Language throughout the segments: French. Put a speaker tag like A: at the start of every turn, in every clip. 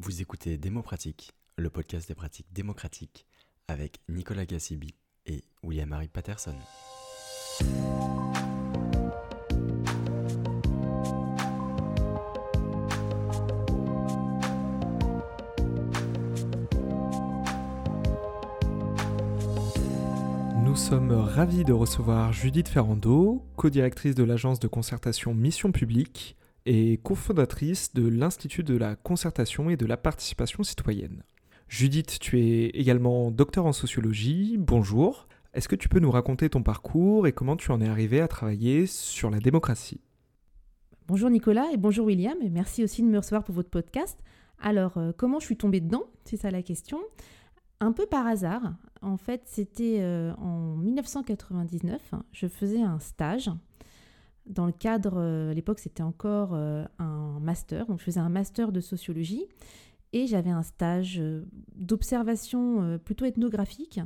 A: Vous écoutez Démo Pratique, le podcast des pratiques démocratiques avec Nicolas Gassibi et William-Marie Patterson.
B: Nous sommes ravis de recevoir Judith Ferrando, co-directrice de l'agence de concertation Mission Publique et cofondatrice de l'Institut de la concertation et de la participation citoyenne. Judith, tu es également docteur en sociologie. Bonjour. Est-ce que tu peux nous raconter ton parcours et comment tu en es arrivé à travailler sur la démocratie?
C: Bonjour Nicolas et bonjour William merci aussi de me recevoir pour votre podcast. Alors, euh, comment je suis tombée dedans? C'est ça la question. Un peu par hasard. En fait, c'était euh, en 1999. Je faisais un stage dans le cadre, euh, à l'époque c'était encore euh, un master, donc je faisais un master de sociologie et j'avais un stage euh, d'observation plutôt ethnographique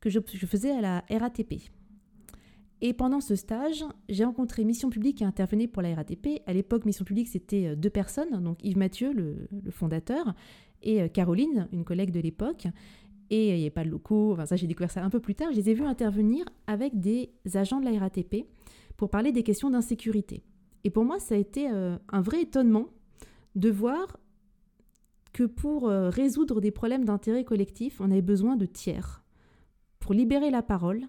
C: que je, faisais à la RATP. Et pendant ce stage, j'ai rencontré Mission Publique qui intervenait pour la RATP. À l'époque, Mission Publique, c'était deux personnes, donc Yves Mathieu, le, le fondateur, et Caroline, une collègue de l'époque. Et il n'y avait pas de locaux, enfin ça j'ai découvert ça un peu plus tard. Je les ai vus intervenir avec des agents de la RATP pour parler des questions d'insécurité. Et pour moi, ça a été euh, un vrai étonnement de voir que pour euh, résoudre des problèmes d'intérêt collectif, on avait besoin de tiers. Pour libérer la parole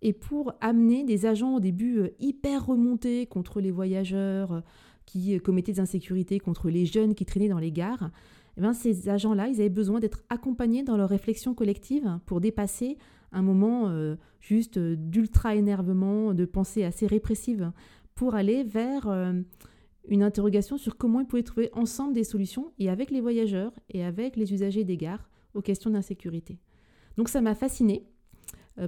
C: et pour amener des agents au début euh, hyper remontés contre les voyageurs qui commettaient des insécurités, contre les jeunes qui traînaient dans les gares, eh bien, ces agents-là, ils avaient besoin d'être accompagnés dans leur réflexion collective pour dépasser un moment euh, juste euh, d'ultra-énervement, de pensée assez répressive, pour aller vers euh, une interrogation sur comment ils pouvaient trouver ensemble des solutions, et avec les voyageurs et avec les usagers des gares, aux questions d'insécurité. Donc ça m'a fasciné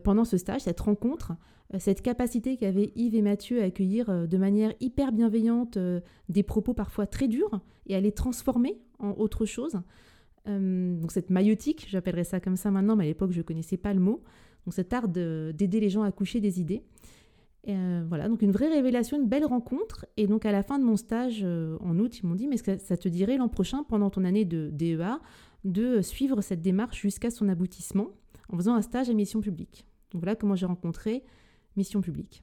C: pendant ce stage, cette rencontre, cette capacité qu'avaient Yves et Mathieu à accueillir de manière hyper bienveillante des propos parfois très durs et à les transformer en autre chose. Euh, donc cette maïotique, j'appellerais ça comme ça maintenant, mais à l'époque je ne connaissais pas le mot. Donc cet art d'aider les gens à coucher des idées. Euh, voilà, donc une vraie révélation, une belle rencontre. Et donc à la fin de mon stage euh, en août, ils m'ont dit, mais ça, ça te dirait l'an prochain, pendant ton année de DEA, de suivre cette démarche jusqu'à son aboutissement en faisant un stage à mission publique? Donc voilà comment j'ai rencontré mission publique.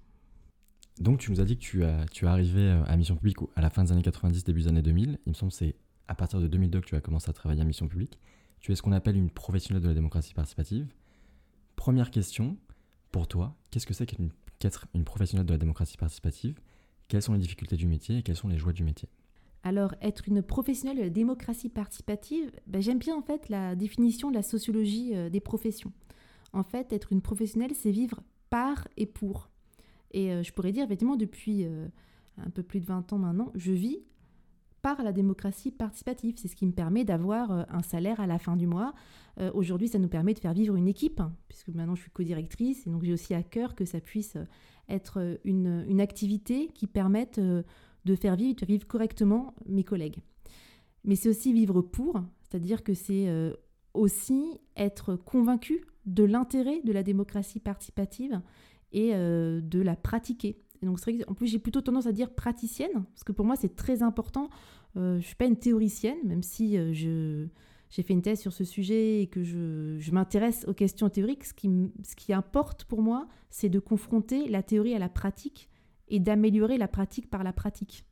A: Donc tu nous as dit que tu, as, tu es arrivé à mission publique à la fin des années 90, début des années 2000. Il me semble que c'est à partir de 2002 que tu as commencé à travailler en mission publique. Tu es ce qu'on appelle une professionnelle de la démocratie participative. Première question, pour toi, qu'est-ce que c'est qu'être une, professionnelle de la démocratie participative? Quelles sont les difficultés du métier et quelles sont les joies du métier?
C: Alors, être une professionnelle de la démocratie participative, ben, j'aime bien en fait la définition de la sociologie euh, des professions. En fait, être une professionnelle, c'est vivre par et pour. Et euh, je pourrais dire, effectivement, depuis euh, un peu plus de 20 ans maintenant, je vis la démocratie participative. C'est ce qui me permet d'avoir euh, un salaire à la fin du mois. Euh, aujourd'hui, ça nous permet de faire vivre une équipe, puisque maintenant je suis co-directrice, et donc j'ai aussi à cœur que ça puisse euh, être une, une activité qui permette de faire vivre, correctement mes collègues. Mais c'est aussi vivre pour, c'est-à-dire que c'est aussi être convaincu de l'intérêt de la démocratie participative et de la pratiquer. Donc en plus j'ai plutôt tendance à dire praticienne, parce que pour moi c'est très important. Euh, je ne suis pas une théoricienne, même si euh, j'ai fait une thèse sur ce sujet et que je, m'intéresse aux questions théoriques. Ce qui, importe pour moi, c'est de confronter la théorie à la pratique et d'améliorer la pratique par la pratique.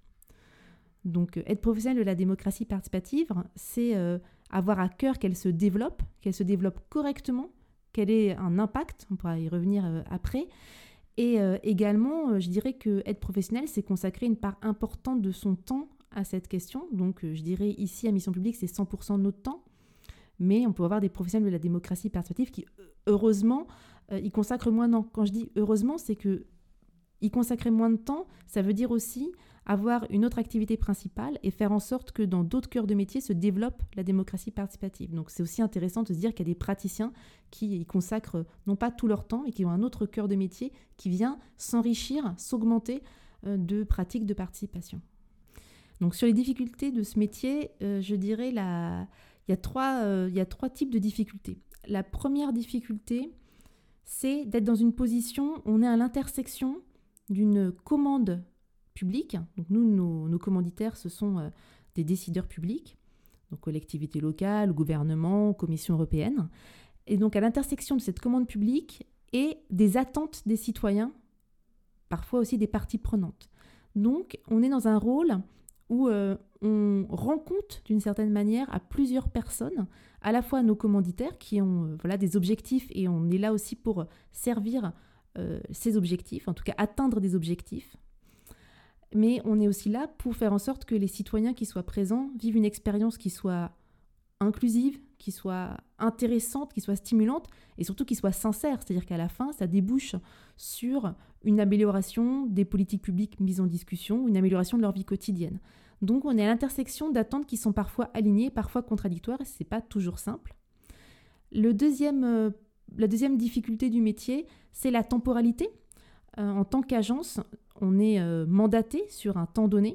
C: Donc être professionnel de la démocratie participative, c'est euh, avoir à cœur qu'elle se développe, qu'elle se développe correctement, qu'elle ait un impact, on pourra y revenir après, et euh, également, euh, je dirais que être professionnel, c'est consacrer une part importante de son temps à cette question. Donc, euh, je dirais ici à Mission Publique, c'est 100% de notre temps. Mais on peut avoir des professionnels de la démocratie participative qui, heureusement, y consacrent moins de temps. Quand je dis heureusement, c'est que y consacrer moins de temps, ça veut dire aussi avoir une autre activité principale et faire en sorte que dans d'autres cœurs de métier se développe la démocratie participative. Donc c'est aussi intéressant de se dire qu'il y a des praticiens qui y consacrent non pas tout leur temps, mais qui ont un autre cœur de métier qui vient s'enrichir, s'augmenter euh, de pratiques de participation. Donc sur les difficultés de ce métier, euh, je dirais la... il, y a trois, euh, il y a trois types de difficultés. La première difficulté, c'est d'être dans une position, on est à l'intersection d'une commande public. Donc nous, nos, commanditaires, ce sont euh, des décideurs publics. donc collectivités locales, gouvernements, commission européenne. Et donc à l'intersection de cette commande publique et des attentes des citoyens, parfois aussi des parties prenantes. Donc on est dans un rôle où euh, on rend compte d'une certaine manière à plusieurs personnes, à la fois nos commanditaires qui ont euh, des objectifs et on est là aussi pour servir euh, ces objectifs, en tout cas atteindre des objectifs. Mais on est aussi là pour faire en sorte que les citoyens qui soient présents vivent une expérience qui soit inclusive, qui soit intéressante, qui soit stimulante et surtout qui soit sincère. C'est-à-dire qu'à la fin, ça débouche sur une amélioration des politiques publiques mises en discussion, une amélioration de leur vie quotidienne. Donc on est à l'intersection d'attentes qui sont parfois alignées, parfois contradictoires, et ce n'est pas toujours simple. Le deuxième, euh, la deuxième difficulté du métier, c'est la temporalité. Euh, en tant qu'agence, on est euh, mandaté sur un temps donné.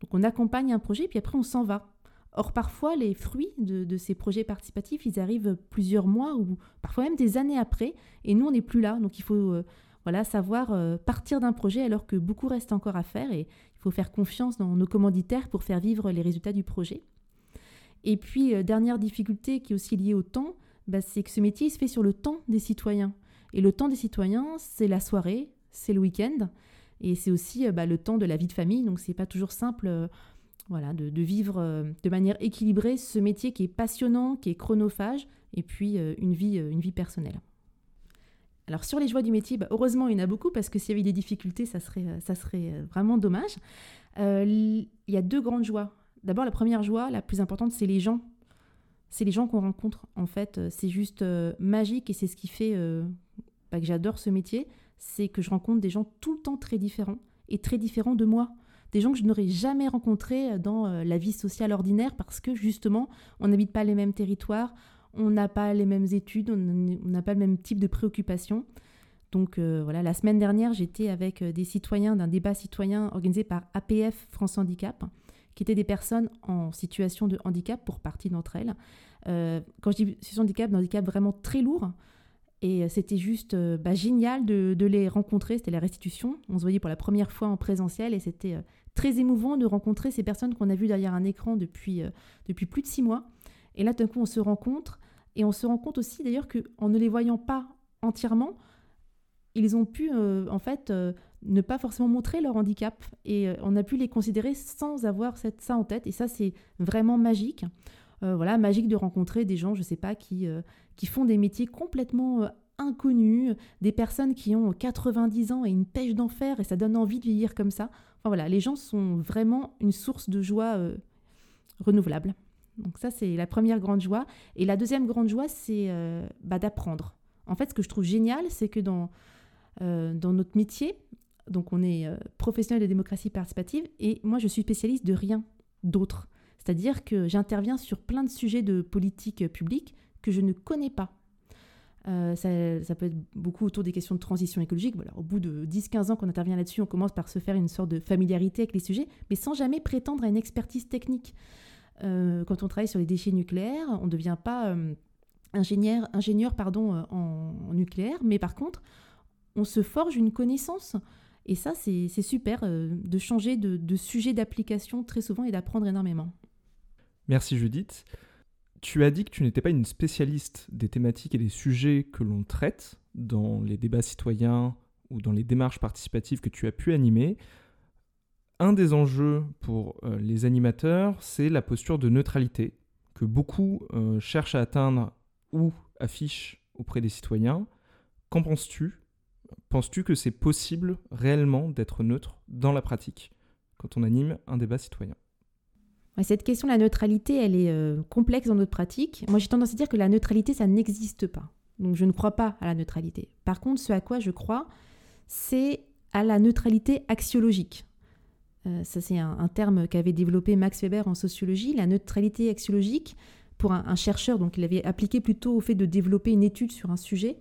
C: Donc on accompagne un projet, puis après on s'en va. Or, parfois, les fruits de, ces projets participatifs, ils arrivent plusieurs mois ou parfois même des années après, et nous, on n'est plus là. Donc, il faut voilà, savoir partir d'un projet alors que beaucoup reste encore à faire, et il faut faire confiance dans nos commanditaires pour faire vivre les résultats du projet. Et puis, dernière difficulté qui est aussi liée au temps, bah, c'est que ce métier se fait sur le temps des citoyens. Et le temps des citoyens, c'est la soirée, c'est le week-end, et c'est aussi euh, bah, le temps de la vie de famille. Donc c'est pas toujours simple, euh, voilà, de, vivre euh, de manière équilibrée ce métier qui est passionnant, qui est chronophage, et puis une vie, une vie personnelle. Alors sur les joies du métier, bah, heureusement il y en a beaucoup parce que s'il y avait des difficultés, ça serait, ça serait vraiment dommage. il y a deux grandes joies. D'abord la première joie, la plus importante, c'est les gens c'est les gens qu'on rencontre. En fait, euh, c'est juste euh, magique et c'est ce qui fait euh, bah, que j'adore ce métier. C'est que je rencontre des gens tout le temps très différents et très différents de moi. Des gens que je n'aurais jamais rencontrés dans la vie sociale ordinaire parce que justement, on n'habite pas les mêmes territoires, on n'a pas les mêmes études, on n'a pas le même type de préoccupation. Donc voilà, la semaine dernière, j'étais avec des citoyens d'un débat citoyen organisé par APF France Handicap qui étaient des personnes en situation de handicap pour partie d'entre elles. Euh, quand je dis situation de handicap, handicap vraiment très lourd. Et euh, c'était juste euh, bah, génial de, les rencontrer. C'était la restitution. On se voyait pour la première fois en présentiel et c'était très émouvant de rencontrer ces personnes qu'on a vues derrière un écran depuis, depuis plus de six mois. Et là, d'un coup, on se rencontre. Et on se rend compte aussi d'ailleurs qu'en ne les voyant pas entièrement, ils ont pu en fait ne pas forcément montrer leur handicap et euh, on a pu les considérer sans avoir cette, ça en tête et ça c'est vraiment magique. Euh, voilà, magique de rencontrer des gens, je sais pas, qui, euh, qui font des métiers complètement inconnus, des personnes qui ont 90 ans et une pêche d'enfer et ça donne envie de vieillir comme ça. Enfin voilà, les gens sont vraiment une source de joie renouvelable. Donc ça c'est la première grande joie. Et la deuxième grande joie c'est bah, d'apprendre. En fait ce que je trouve génial c'est que dans, dans notre métier, donc on est euh, professionnel de démocratie participative et moi je suis spécialiste de rien d'autre. C'est-à-dire que j'interviens sur plein de sujets de politique publique que je ne connais pas. Euh, ça, peut être beaucoup autour des questions de transition écologique. Voilà, au bout de 10-15 ans qu'on intervient là-dessus, on commence par se faire une sorte de familiarité avec les sujets, mais sans jamais prétendre à une expertise technique. Euh, quand on travaille sur les déchets nucléaires, on ne devient pas ingénieur, ingénieur pardon, en, nucléaire, mais par contre, on se forge une connaissance et ça, c'est super euh, de changer de, sujet d'application très souvent et d'apprendre énormément.
B: Merci Judith. Tu as dit que tu n'étais pas une spécialiste des thématiques et des sujets que l'on traite dans les débats citoyens ou dans les démarches participatives que tu as pu animer. Un des enjeux pour euh, les animateurs, c'est la posture de neutralité que beaucoup euh, cherchent à atteindre ou affichent auprès des citoyens. Qu'en penses-tu? Penses-tu que c'est possible réellement d'être neutre dans la pratique quand on anime un débat citoyen?
C: Cette question de la neutralité, elle est euh, complexe dans notre pratique. Moi, j'ai tendance à dire que la neutralité, ça n'existe pas. Donc, je ne crois pas à la neutralité. Par contre, ce à quoi je crois, c'est à la neutralité axiologique. Euh, ça, c'est un, terme qu'avait développé Max Weber en sociologie. La neutralité axiologique, pour un, chercheur, donc il avait appliqué plutôt au fait de développer une étude sur un sujet,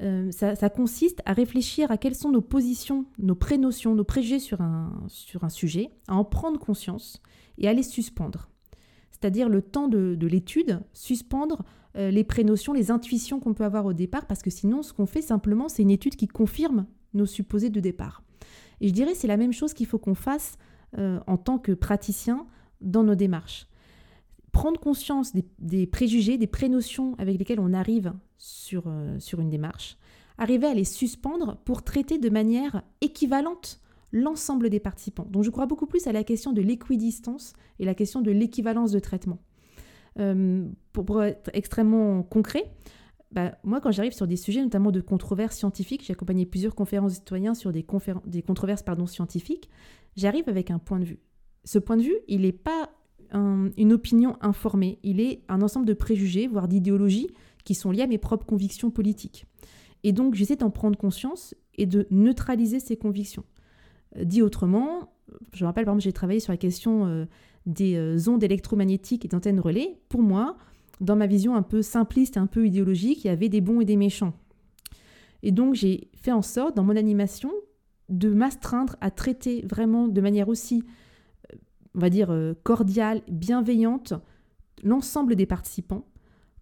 C: euh, ça, consiste à réfléchir à quelles sont nos positions, nos prénotions, nos préjugés sur un, sur un sujet, à en prendre conscience et à les suspendre. C'est-à-dire le temps de, l'étude, suspendre euh, les prénotions, les intuitions qu'on peut avoir au départ, parce que sinon, ce qu'on fait simplement, c'est une étude qui confirme nos supposés de départ. Et je dirais c'est la même chose qu'il faut qu'on fasse euh, en tant que praticien dans nos démarches prendre conscience des, préjugés, des prénotions avec lesquelles on arrive sur, euh, sur une démarche, arriver à les suspendre pour traiter de manière équivalente l'ensemble des participants. Donc je crois beaucoup plus à la question de l'équidistance et la question de l'équivalence de traitement. Euh, pour, être extrêmement concret, bah, moi quand j'arrive sur des sujets notamment de controverses scientifiques, j'ai accompagné plusieurs conférences citoyens sur des, des controverses pardon, scientifiques, j'arrive avec un point de vue. Ce point de vue, il n'est pas une opinion informée, il est un ensemble de préjugés, voire d'idéologies qui sont liées à mes propres convictions politiques. Et donc j'essaie d'en prendre conscience et de neutraliser ces convictions. Euh, dit autrement, je me rappelle par exemple j'ai travaillé sur la question euh, des euh, ondes électromagnétiques et d'antennes relais. Pour moi, dans ma vision un peu simpliste un peu idéologique, il y avait des bons et des méchants. Et donc j'ai fait en sorte, dans mon animation, de m'astreindre à traiter vraiment de manière aussi, on va dire, cordiale, bienveillante, l'ensemble des participants,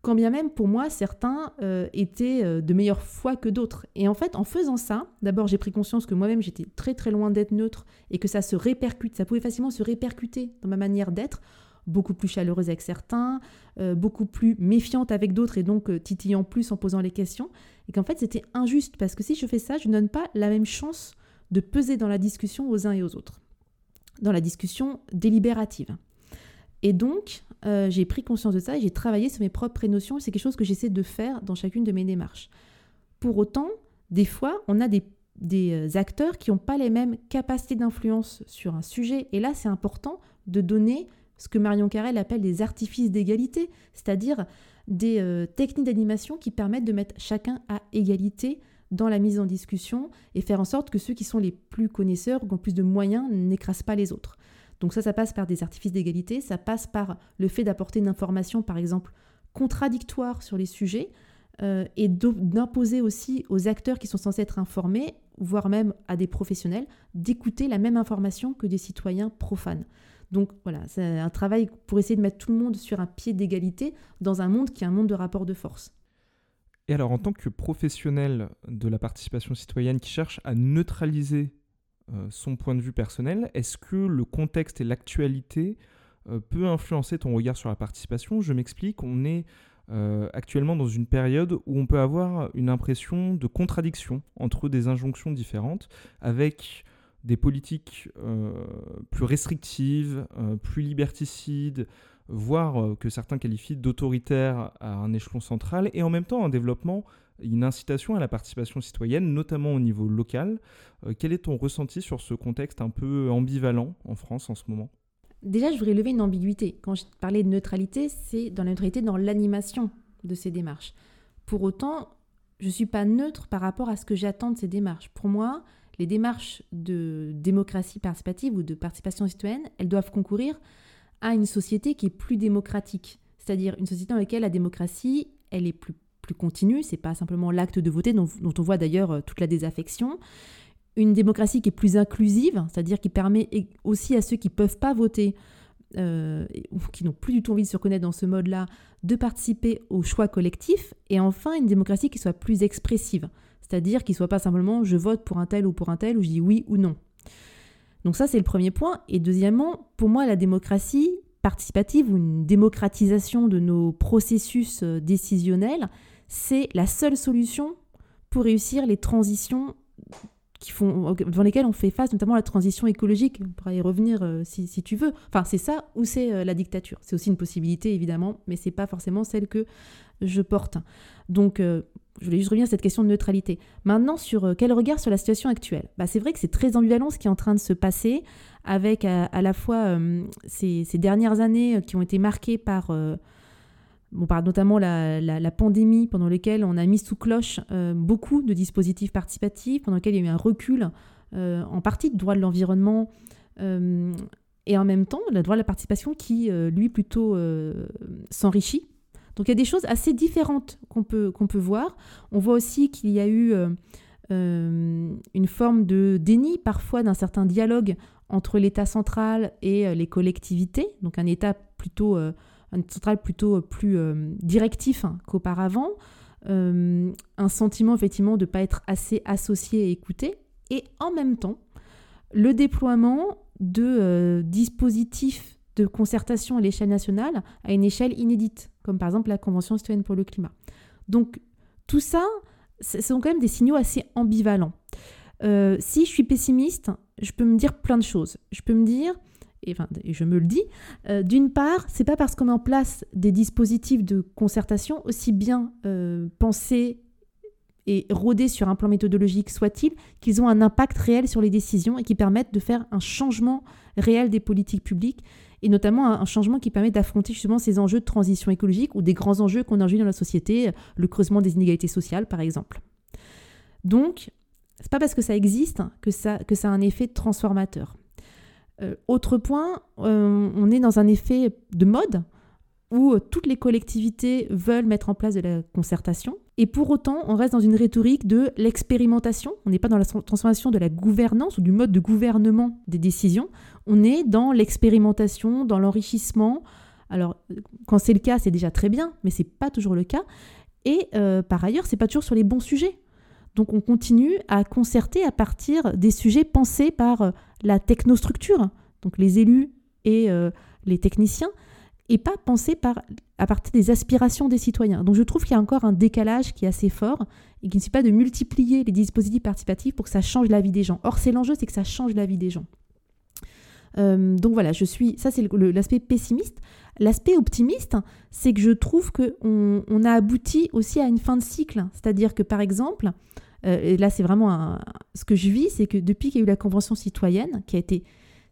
C: quand bien même pour moi certains euh, étaient euh, de meilleure foi que d'autres. Et en fait, en faisant ça, d'abord j'ai pris conscience que moi-même j'étais très très loin d'être neutre et que ça se répercute, ça pouvait facilement se répercuter dans ma manière d'être, beaucoup plus chaleureuse avec certains, euh, beaucoup plus méfiante avec d'autres et donc titillant plus en posant les questions. Et qu'en fait c'était injuste parce que si je fais ça, je ne donne pas la même chance de peser dans la discussion aux uns et aux autres, dans la discussion délibérative. Et donc, euh, j'ai pris conscience de ça et j'ai travaillé sur mes propres prénotions. C'est quelque chose que j'essaie de faire dans chacune de mes démarches. Pour autant, des fois, on a des, euh, acteurs qui n'ont pas les mêmes capacités d'influence sur un sujet. Et là, c'est important de donner ce que Marion Carrel appelle des artifices d'égalité, c'est-à-dire des euh, techniques d'animation qui permettent de mettre chacun à égalité dans la mise en discussion et faire en sorte que ceux qui sont les plus connaisseurs ou qui ont plus de moyens n'écrasent pas les autres. Donc ça, ça passe par des artifices d'égalité, ça passe par le fait d'apporter une information, par exemple, contradictoire sur les sujets, euh, et d'imposer aussi aux acteurs qui sont censés être informés, voire même à des professionnels, d'écouter la même information que des citoyens profanes. Donc voilà, c'est un travail pour essayer de mettre tout le monde sur un pied d'égalité dans un monde qui est un monde de rapport de force.
B: Et alors, en tant que professionnel de la participation citoyenne qui cherche à neutraliser euh, son point de vue personnel, est-ce que le contexte et l'actualité euh, peut influencer ton regard sur la participation? Je m'explique, on est euh, actuellement dans une période où on peut avoir une impression de contradiction entre des injonctions différentes, avec des politiques plus restrictives, plus liberticides, voire que certains qualifient d'autoritaires à un échelon central, et en même temps un développement une incitation à la participation citoyenne, notamment au niveau local. Euh, quel est ton ressenti sur ce contexte un peu ambivalent en France en ce moment?
C: Déjà, je voudrais lever une ambiguïté. Quand je parlais de neutralité, c'est dans la neutralité dans l'animation de ces démarches. Pour autant, je ne suis pas neutre par rapport à ce que j'attends de ces démarches. Pour moi, les démarches de démocratie participative ou de participation citoyenne, elles doivent concourir à une société qui est plus démocratique, c'est-à-dire une société dans laquelle la démocratie, elle est plus plus continue, c'est pas simplement l'acte de voter dont, on voit d'ailleurs euh, toute la désaffection. Une démocratie qui est plus inclusive, c'est-à-dire qui permet aussi à ceux qui peuvent pas voter euh, ou qui n'ont plus du tout envie de se reconnaître dans ce mode-là, de participer au choix collectif. Et enfin, une démocratie qui soit plus expressive, c'est-à-dire qui soit pas simplement je vote pour un tel ou pour un tel ou je dis oui ou non. Donc ça, c'est le premier point. Et deuxièmement, pour moi, la démocratie participative ou une démocratisation de nos processus euh, décisionnels, c'est la seule solution pour réussir les transitions qui font, dans lesquelles on fait face, notamment la transition écologique. On pourra y revenir euh, si, si, tu veux. Enfin, c'est ça ou c'est euh, la dictature. C'est aussi une possibilité, évidemment, mais c'est pas forcément celle que je porte. Donc, je voulais juste revenir à cette question de neutralité. Maintenant, sur quel regard sur la situation actuelle? Bah, C'est vrai que c'est très ambivalent ce qui est en train de se passer, avec à, la fois ces, ces, dernières années qui ont été marquées par on parle notamment la, pandémie pendant laquelle on a mis sous cloche euh, beaucoup de dispositifs participatifs, pendant lequel il y a eu un recul euh, en partie du droit de l'environnement euh, et en même temps le droit de la participation qui, lui, plutôt s'enrichit. Donc il y a des choses assez différentes qu'on peut, qu'on peut voir. On voit aussi qu'il y a eu une forme de déni parfois d'un certain dialogue entre l'État central et les collectivités, donc un État plutôt un central plutôt euh, plus euh, directif hein, qu'auparavant, euh, un sentiment effectivement de ne pas être assez associé et écouté, et en même temps le déploiement de dispositifs de concertation à l'échelle nationale à une échelle inédite, comme par exemple la Convention citoyenne pour le climat. Donc tout ça, ce sont quand même des signaux assez ambivalents. Euh, si je suis pessimiste, je peux me dire plein de choses. Je peux me dire, et, je me le dis, euh, d'une part, c'est pas parce qu'on met en place des dispositifs de concertation aussi bien euh, pensés et rodés sur un plan méthodologique soit-il, qu'ils ont un impact réel sur les décisions et qui permettent de faire un changement réel des politiques publiques et notamment un, changement qui permet d'affronter justement ces enjeux de transition écologique ou des grands enjeux qu'on a aujourd'hui dans la société, le creusement des inégalités sociales par exemple. Donc, c'est pas parce que ça existe que ça, que ça a un effet transformateur. Euh, autre point, euh, on est dans un effet de mode où euh, toutes les collectivités veulent mettre en place de la concertation. Et pour autant, on reste dans une rhétorique de l'expérimentation. On n'est pas dans la transformation de la gouvernance ou du mode de gouvernement des décisions. On est dans l'expérimentation, dans l'enrichissement. Alors, quand c'est le cas, c'est déjà très bien, mais c'est pas toujours le cas. Et par ailleurs, c'est pas toujours sur les bons sujets. Donc on continue à concerter à partir des sujets pensés par euh, la technostructure, donc les élus et euh, les techniciens, et pas pensés par, à partir des aspirations des citoyens. Donc je trouve qu'il y a encore un décalage qui est assez fort et qui ne suffit pas de multiplier les dispositifs participatifs pour que ça change la vie des gens. Or c'est l'enjeu, c'est que ça change la vie des gens. Euh, donc voilà, je suis. Ça, c'est l'aspect pessimiste. L'aspect optimiste, c'est que je trouve qu'on on a abouti aussi à une fin de cycle. C'est-à-dire que, par exemple, euh, et là c'est vraiment ce que je vis, c'est que depuis qu'il y a eu la Convention citoyenne, qui a été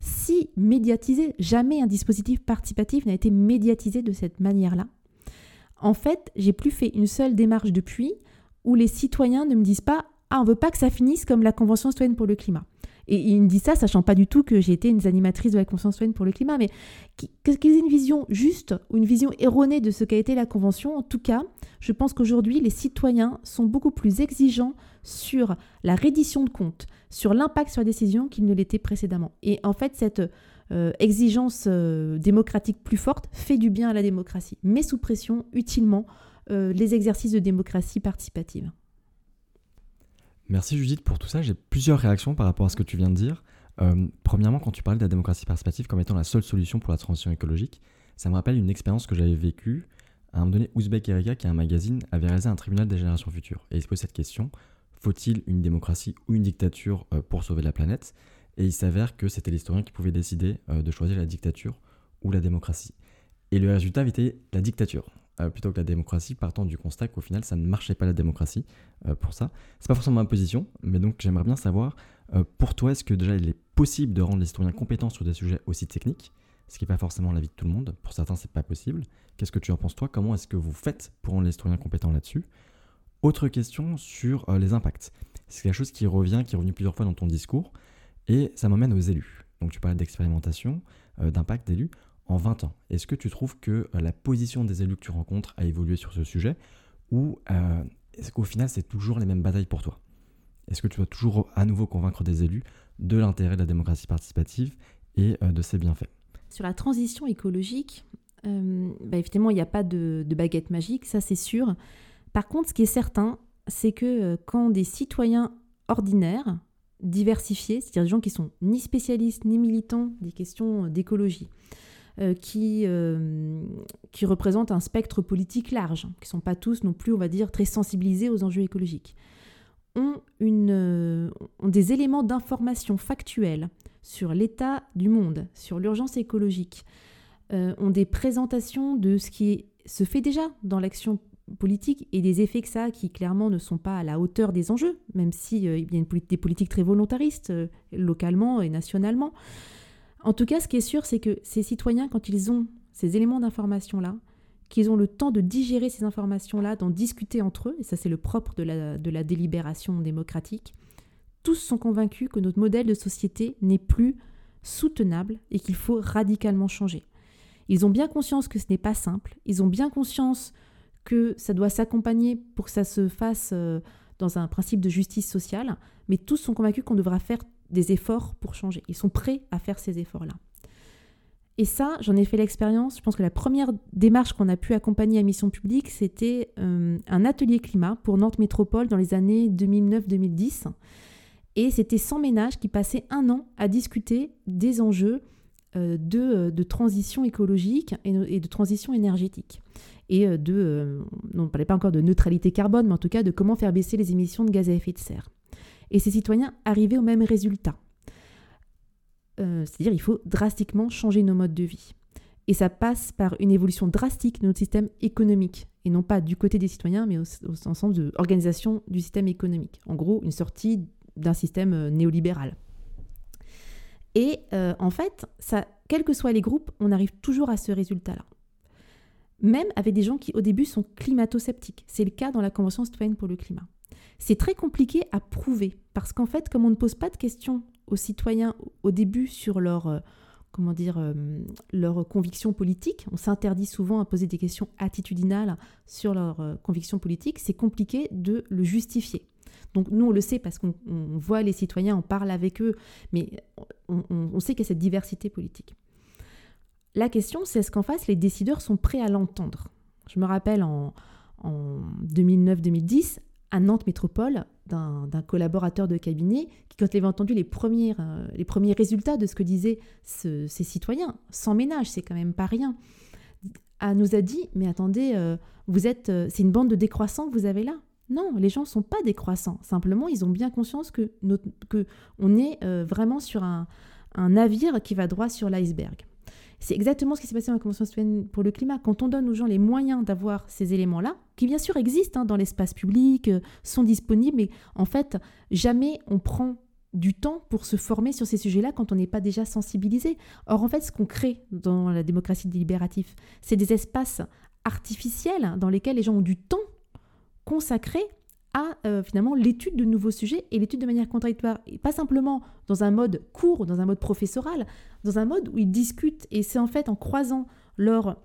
C: si médiatisée, jamais un dispositif participatif n'a été médiatisé de cette manière-là. En fait, j'ai plus fait une seule démarche depuis où les citoyens ne me disent pas Ah, on veut pas que ça finisse comme la Convention citoyenne pour le climat. Et il me dit ça, sachant pas du tout que j'ai été une animatrice de la Convention citoyenne pour le climat, mais qu'ils aient une vision juste ou une vision erronée de ce qu'a été la Convention, en tout cas, je pense qu'aujourd'hui, les citoyens sont beaucoup plus exigeants sur la reddition de comptes, sur l'impact sur la décision qu'ils ne l'étaient précédemment. Et en fait, cette euh, exigence euh, démocratique plus forte fait du bien à la démocratie, met sous pression utilement euh, les exercices de démocratie participative.
A: Merci Judith pour tout ça. J'ai plusieurs réactions par rapport à ce que tu viens de dire. Premièrement, quand tu parlais de la démocratie participative comme étant la seule solution pour la transition écologique, ça me rappelle une expérience que j'avais vécue. À un moment donné, Ouzbek Erika, qui est un magazine, avait réalisé un tribunal des générations futures. Et il se pose cette question faut-il une démocratie ou une dictature euh, pour sauver la planète? Et il s'avère que c'était l'historien qui pouvait décider euh, de choisir la dictature ou la démocratie. Et le résultat était la dictature. Euh, plutôt que la démocratie, partant du constat qu'au final, ça ne marchait pas la démocratie pour ça. C'est pas forcément ma position, mais donc j'aimerais bien savoir, pour toi, est-ce que déjà il est possible de rendre l'historien compétent sur des sujets aussi techniques? Ce qui n'est pas forcément l'avis de tout le monde. Pour certains, c'est pas possible. Qu'est-ce que tu en penses toi? Comment est-ce que vous faites pour rendre l'historien compétent là-dessus? Autre question sur les impacts. C'est quelque chose qui revient, qui est revenu plusieurs fois dans ton discours, et ça m'emmène aux élus. Donc tu parlais d'expérimentation, d'impact d'élus en 20 ans Est-ce que tu trouves que euh, la position des élus que tu rencontres a évolué sur ce sujet ou euh, est-ce qu'au final c'est toujours les mêmes batailles pour toi? Est-ce que tu dois toujours à nouveau convaincre des élus de l'intérêt de la démocratie participative et euh, de ses bienfaits?
C: Sur la transition écologique, bah, évidemment il n'y a pas de baguette magique, ça c'est sûr. Par contre, ce qui est certain, c'est que quand des citoyens ordinaires, diversifiés, c'est-à-dire des gens qui sont ni spécialistes ni militants des questions d'écologie, euh, qui, euh, qui représentent un spectre politique large, qui ne sont pas tous non plus, on va dire, très sensibilisés aux enjeux écologiques, ont, euh, ont des éléments d'information factuelle sur l'état du monde, sur l'urgence écologique, ont des présentations de ce qui se fait déjà dans l'action politique et des effets que ça qui clairement ne sont pas à la hauteur des enjeux, même s'il y a des politiques très volontaristes localement et nationalement. En tout cas, ce qui est sûr, c'est que ces citoyens, quand ils ont ces éléments d'information-là, qu'ils ont le temps de digérer ces informations-là, d'en discuter entre eux, et ça c'est le propre de la, de la délibération démocratique, tous sont convaincus que notre modèle de société n'est plus soutenable et qu'il faut radicalement changer. Ils ont bien conscience que ce n'est pas simple, ils ont bien conscience que ça doit s'accompagner pour que ça se fasse euh, dans un principe de justice sociale, mais tous sont convaincus qu'on devra faire des efforts pour changer. Ils sont prêts à faire ces efforts-là. Et ça, j'en ai fait l'expérience. Je pense que la première démarche qu'on a pu accompagner à Mission Publique, c'était euh, un atelier climat pour Nantes Métropole dans les années 2009-2010. Et c'était 100 ménages qui passaient un an à discuter des enjeux de, de, transition écologique et, de transition énergétique. Et de, on ne parlait pas encore de neutralité carbone, mais en tout cas de comment faire baisser les émissions de gaz à effet de serre. Et ces citoyens arrivaient au même résultat. C'est-à-dire il faut drastiquement changer nos modes de vie. Et ça passe par une évolution drastique de notre système économique, et non pas du côté des citoyens, mais au, sens de l'organisation du système économique. En gros, une sortie d'un système euh, néolibéral. Et euh, en fait, quels que soient les groupes, on arrive toujours à ce résultat-là. Même avec des gens qui, au début, sont climato-sceptiques. C'est le cas dans la Convention citoyenne pour le climat. C'est très compliqué à prouver, parce qu'en fait, comme on ne pose pas de questions aux citoyens au début sur leur... Euh, comment dire, euh, leurs convictions politiques. On s'interdit souvent à poser des questions attitudinales sur leurs euh, convictions politiques. C'est compliqué de le justifier. Donc nous, on le sait parce qu'on voit les citoyens, on parle avec eux, mais on, sait qu'il y a cette diversité politique. La question, c'est est-ce qu'en face, les décideurs sont prêts à l'entendre? Je me rappelle en, en 2009-2010, à Nantes Métropole, d'un collaborateur de cabinet qui, quand il avait entendu les premiers, euh, premiers résultats de ce que disaient ces citoyens, sans ménage, c'est quand même pas rien, nous a dit Mais attendez, euh, vous êtes, euh, c'est une bande de décroissants que vous avez là? Non, les gens ne sont pas décroissants. Simplement, ils ont bien conscience que, on est vraiment sur un navire qui va droit sur l'iceberg. C'est exactement ce qui s'est passé dans la Convention citoyenne pour le climat. Quand on donne aux gens les moyens d'avoir ces éléments-là, qui bien sûr existent hein, dans l'espace public, euh, sont disponibles, mais en fait, jamais on prend du temps pour se former sur ces sujets-là quand on n'est pas déjà sensibilisé. Or, en fait, ce qu'on crée dans la démocratie délibérative, c'est des espaces artificiels dans lesquels les gens ont du temps consacré à euh, finalement l'étude de nouveaux sujets et l'étude de manière contradictoire. Et pas simplement dans un mode court, dans un mode professoral, dans un mode où ils discutent. Et c'est en fait en croisant leur,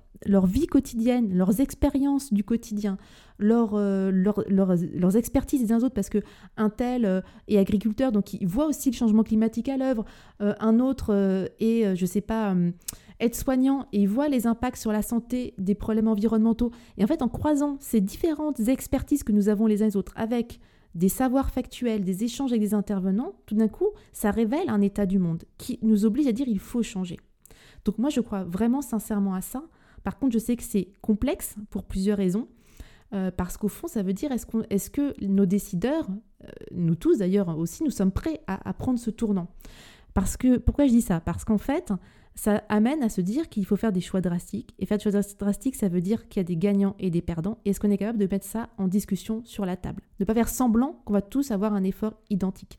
C: vie quotidienne, leurs expériences du quotidien, euh, leurs expertises des uns autres, parce que un tel euh, est agriculteur, donc il voit aussi le changement climatique à l'œuvre, un autre est, je sais pas être soignant et il voit les impacts sur la santé des problèmes environnementaux. Et en fait, en croisant ces différentes expertises que nous avons les uns les autres avec des savoirs factuels, des échanges avec des intervenants, tout d'un coup, ça révèle un état du monde qui nous oblige à dire il faut changer. Donc moi, je crois vraiment sincèrement à ça. Par contre, je sais que c'est complexe pour plusieurs raisons. Euh, parce qu'au fond, ça veut dire est-ce, est que nos décideurs, euh, nous tous d'ailleurs aussi, nous sommes prêts à, à prendre ce tournant? Parce que pourquoi je dis ça? Parce qu'en fait, ça amène à se dire qu'il faut faire des choix drastiques. Et faire des choix drastiques, ça veut dire qu'il y a des gagnants et des perdants. Et est-ce qu'on est capable de mettre ça en discussion sur la table? Ne pas faire semblant qu'on va tous avoir un effort identique.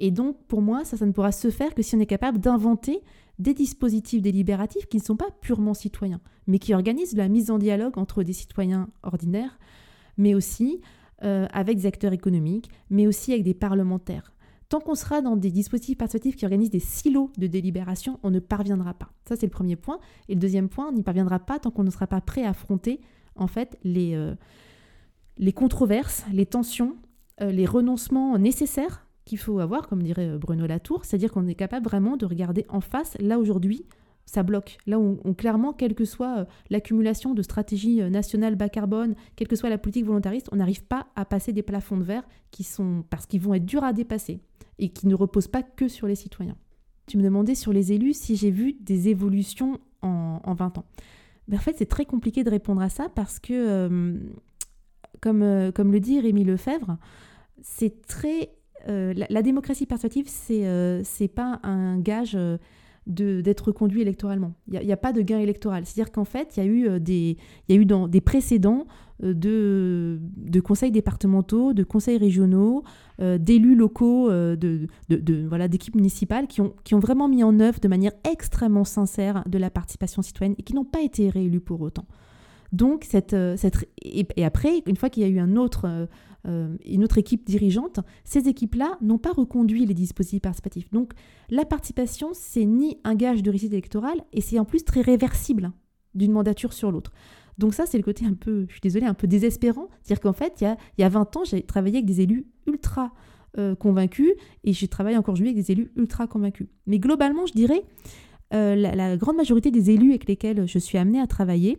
C: Et donc, pour moi, ça ne pourra se faire que si on est capable d'inventer des dispositifs délibératifs qui ne sont pas purement citoyens, mais qui organisent la mise en dialogue entre des citoyens ordinaires, mais aussi euh, avec des acteurs économiques, mais aussi avec des parlementaires. Tant qu'on sera dans des dispositifs participatifs qui organisent des silos de délibération, on ne parviendra pas. Ça, c'est le premier point. Et le deuxième point, on n'y parviendra pas tant qu'on ne sera pas prêt à affronter, en fait, les, euh, les controverses, les tensions, euh, les renoncements nécessaires qu'il faut avoir, comme dirait euh, Bruno Latour, c'est-à-dire qu'on est capable vraiment de regarder en face, là aujourd'hui, ça bloque. Là où on, clairement, quelle que soit l'accumulation de stratégies nationales bas carbone, quelle que soit la politique volontariste, on n'arrive pas à passer des plafonds de verre qui sont parce qu'ils vont être durs à dépasser et qui ne repose pas que sur les citoyens. Tu me demandais sur les élus si j'ai vu des évolutions en, 20 ans. Ben, en fait, c'est très compliqué de répondre à ça parce que, euh, comme, euh, comme le dit Rémi Lefebvre, c'est très. Euh, la, démocratie participative, c'est c'est pas un gage d'être conduit électoralement. Il n'y a, pas de gain électoral. C'est-à-dire qu'en fait, il y a eu des, il y a eu dans, des précédents euh, de, de, conseils départementaux, de conseils régionaux, euh, d'élus locaux, euh, de, de, voilà, d'équipes municipales qui ont, qui ont vraiment mis en œuvre de manière extrêmement sincère de la participation citoyenne et qui n'ont pas été réélus pour autant. Donc, cette, cette, et, après, une fois qu'il y a eu un autre, une autre équipe dirigeante, ces équipes-là n'ont pas reconduit les dispositifs participatifs. Donc, la participation, c'est ni un gage de réussite électorale, et c'est en plus très réversible d'une mandature sur l'autre. Donc ça, c'est le côté un peu, je suis désolée, un peu désespérant. C'est-à-dire qu'en fait, il y a, il y a 20 ans, j'ai travaillé avec des élus ultra euh, convaincus et j'ai travaillé encore aujourd'hui avec des élus ultra convaincus. Mais globalement, je dirais, euh, la, grande majorité des élus avec lesquels je suis amenée à travailler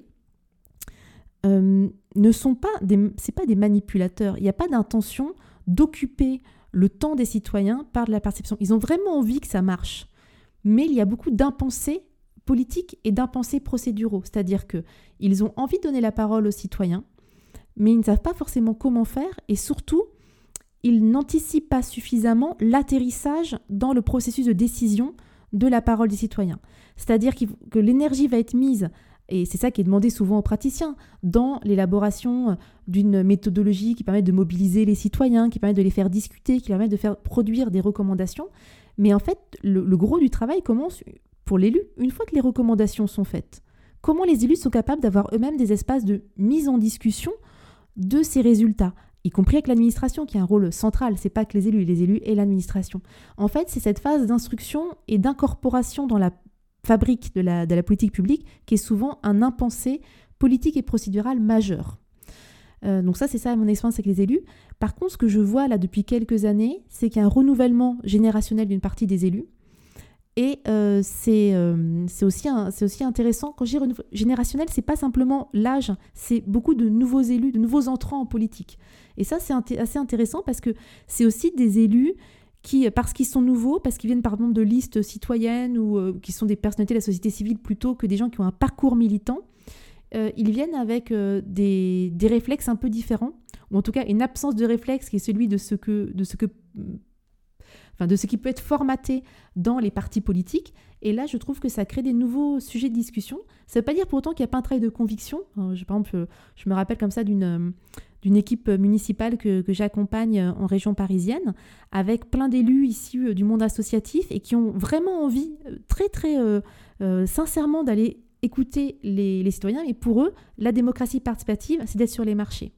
C: euh, ne sont pas des, c'est pas des manipulateurs. Il n'y a pas d'intention d'occuper le temps des citoyens par de la perception. Ils ont vraiment envie que ça marche. Mais il y a beaucoup d'impensés politiques et d'impensés procéduraux. C'est-à-dire qu'ils ont envie de donner la parole aux citoyens, mais ils ne savent pas forcément comment faire et surtout, ils n'anticipent pas suffisamment l'atterrissage dans le processus de décision de la parole des citoyens. C'est-à-dire que l'énergie va être mise, et c'est ça qui est demandé souvent aux praticiens, dans l'élaboration d'une méthodologie qui permet de mobiliser les citoyens, qui permet de les faire discuter, qui permet de faire produire des recommandations. Mais en fait, le, gros du travail commence pour l'élu une fois que les recommandations sont faites. Comment les élus sont capables d'avoir eux-mêmes des espaces de mise en discussion de ces résultats y compris avec l'administration qui a un rôle central, c'est pas que les élus, les élus et l'administration. En fait, c'est cette phase d'instruction et d'incorporation dans la fabrique de la, politique publique qui est souvent un impensé politique et procédural majeur. Euh, donc ça, c'est ça mon expérience avec les élus. Par contre, ce que je vois là depuis quelques années, c'est qu'il y a un renouvellement générationnel d'une partie des élus et euh, euh, c'est aussi, aussi intéressant. Quand je dis générationnel, c'est pas simplement l'âge, c'est beaucoup de nouveaux élus, de nouveaux entrants en politique. Et ça, c'est assez intéressant parce que c'est aussi des élus qui, parce qu'ils sont nouveaux, parce qu'ils viennent par exemple de listes citoyennes ou euh, qui sont des personnalités de la société civile plutôt que des gens qui ont un parcours militant, ils viennent avec des, des, réflexes un peu différents, ou en tout cas une absence de réflexe qui est celui de ce que, de ce que de ce qui peut être formaté dans les partis politiques. Et là, je trouve que ça crée des nouveaux sujets de discussion. Ça ne veut pas dire pour autant qu'il n'y a pas un travail de conviction. Je, par exemple, je me rappelle comme ça d'une euh, d'une équipe municipale que, j'accompagne en région parisienne, avec plein d'élus issus euh, du monde associatif et qui ont vraiment envie, euh, très très sincèrement, d'aller écouter les, citoyens. Et pour eux, la démocratie participative, c'est d'être sur les marchés.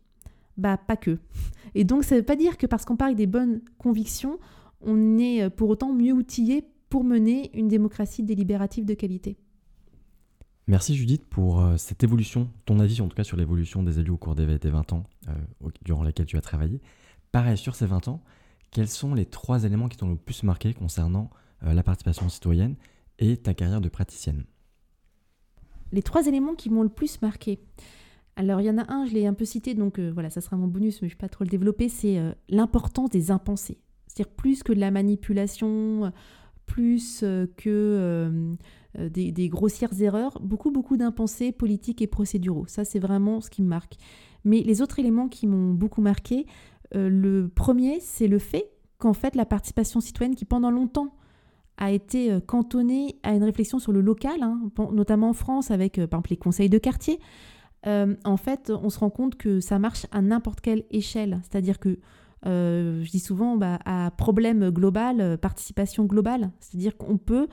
C: Bah, pas que. Et donc, ça ne veut pas dire que parce qu'on parle des bonnes convictions, on est euh, pour autant mieux outillé pour mener une démocratie délibérative de qualité.
A: Merci Judith pour euh, cette évolution, ton avis en tout cas sur l'évolution des élus au cours des 20 ans euh, durant lesquels tu as travaillé. Pareil, sur ces 20 ans, quels sont les trois éléments qui t'ont le plus marqué concernant la participation citoyenne et ta carrière de praticienne?
C: Les trois éléments qui m'ont le plus marqué. Alors il y en a un, je l'ai un peu cité, donc voilà, ça sera mon bonus, mais je ne vais pas trop le développer, c'est l'importance des impensés. C'est-à-dire plus que de la manipulation, plus euh, que euh, euh, des, grossières erreurs, beaucoup, beaucoup d'impensés politiques et procéduraux. Ça, c'est vraiment ce qui me marque. Mais les autres éléments qui m'ont beaucoup marqué, le premier, c'est le fait qu'en fait, la participation citoyenne, qui pendant longtemps a été cantonnée à une réflexion sur le local, hein, notamment en France avec par exemple les conseils de quartier, en fait, on se rend compte que ça marche à n'importe quelle échelle. C'est-à-dire que je dis souvent bah, à problème global, euh, participation globale, c'est-à-dire qu'on peut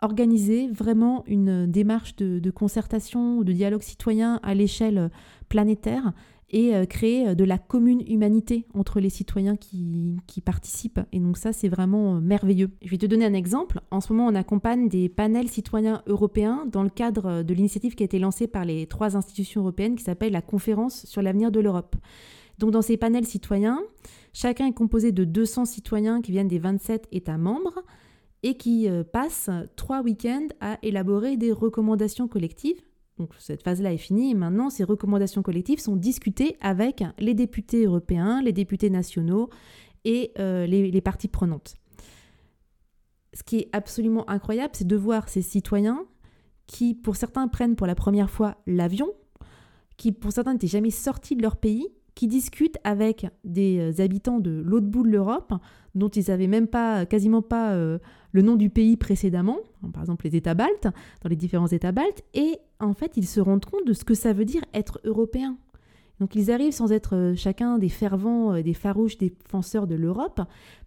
C: organiser vraiment une démarche de, concertation, de dialogue citoyen à l'échelle planétaire et euh, créer de la commune humanité entre les citoyens qui participent. Et donc ça, c'est vraiment merveilleux. Je vais te donner un exemple. En ce moment, on accompagne des panels citoyens européens dans le cadre de l'initiative qui a été lancée par les trois institutions européennes qui s'appelle la conférence sur l'avenir de l'Europe. Donc dans ces panels citoyens, Chacun est composé de 200 citoyens qui viennent des 27 États membres et qui euh, passent trois week-ends à élaborer des recommandations collectives. Donc cette phase-là est finie et maintenant ces recommandations collectives sont discutées avec les députés européens, les députés nationaux et euh, les, les parties prenantes. Ce qui est absolument incroyable, c'est de voir ces citoyens qui, pour certains, prennent pour la première fois l'avion, qui, pour certains, n'étaient jamais sortis de leur pays qui discutent avec des euh, habitants de l'autre bout de l'Europe, dont ils n'avaient même pas, quasiment pas euh, le nom du pays précédemment, par exemple les États baltes, dans les différents États baltes, et en fait ils se rendent compte de ce que ça veut dire être européen. Donc ils arrivent sans être euh, chacun des fervents, des farouches défenseurs de l'Europe,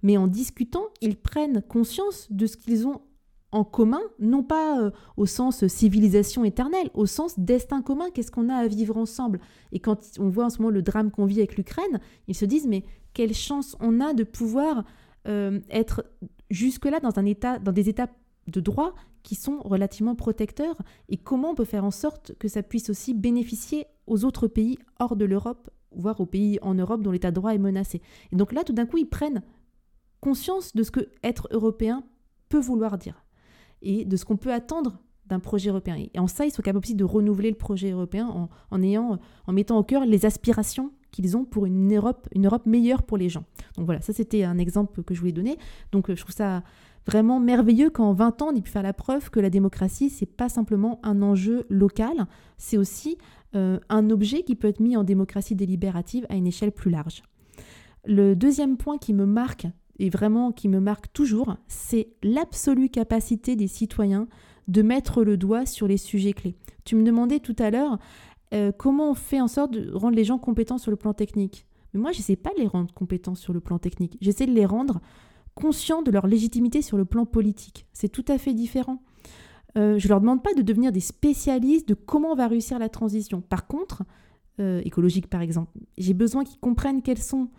C: mais en discutant, ils prennent conscience de ce qu'ils ont en commun, non pas euh, au sens civilisation éternelle, au sens destin commun, qu'est-ce qu'on a à vivre ensemble? Et quand on voit en ce moment le drame qu'on vit avec l'Ukraine, ils se disent mais quelle chance on a de pouvoir euh, être jusque-là dans, un état, dans des états de droit qui sont relativement protecteurs? Et comment on peut faire en sorte que ça puisse aussi bénéficier aux autres pays hors de l'Europe, voire aux pays en Europe dont l'état de droit est menacé? Et donc là, tout d'un coup, ils prennent conscience de ce que être européen peut vouloir dire et de ce qu'on peut attendre d'un projet européen. Et en ça, ils sont capables aussi de renouveler le projet européen en, mettant au cœur les aspirations qu'ils ont pour une Europe, une Europe meilleure pour les gens. Donc voilà, ça c'était un exemple que je voulais donner. Donc je trouve ça vraiment merveilleux qu'en 20 ans, on ait pu faire la preuve que la démocratie, c'est pas simplement un enjeu local, c'est aussi euh, un objet qui peut être mis en démocratie délibérative à une échelle plus large. Le deuxième point qui me marque, et vraiment qui me marque toujours, c'est l'absolue capacité des citoyens de mettre le doigt sur les sujets clés. Tu me demandais tout à l'heure euh, comment on fait en sorte de rendre les gens compétents sur le plan technique. Mais moi, je sais pas les rendre compétents sur le plan technique. J'essaie de les rendre conscients de leur légitimité sur le plan politique. C'est tout à fait différent. Euh, je ne leur demande pas de devenir des spécialistes de comment on va réussir la transition. Par contre, euh, écologique par exemple, j'ai besoin qu'ils comprennent quels sont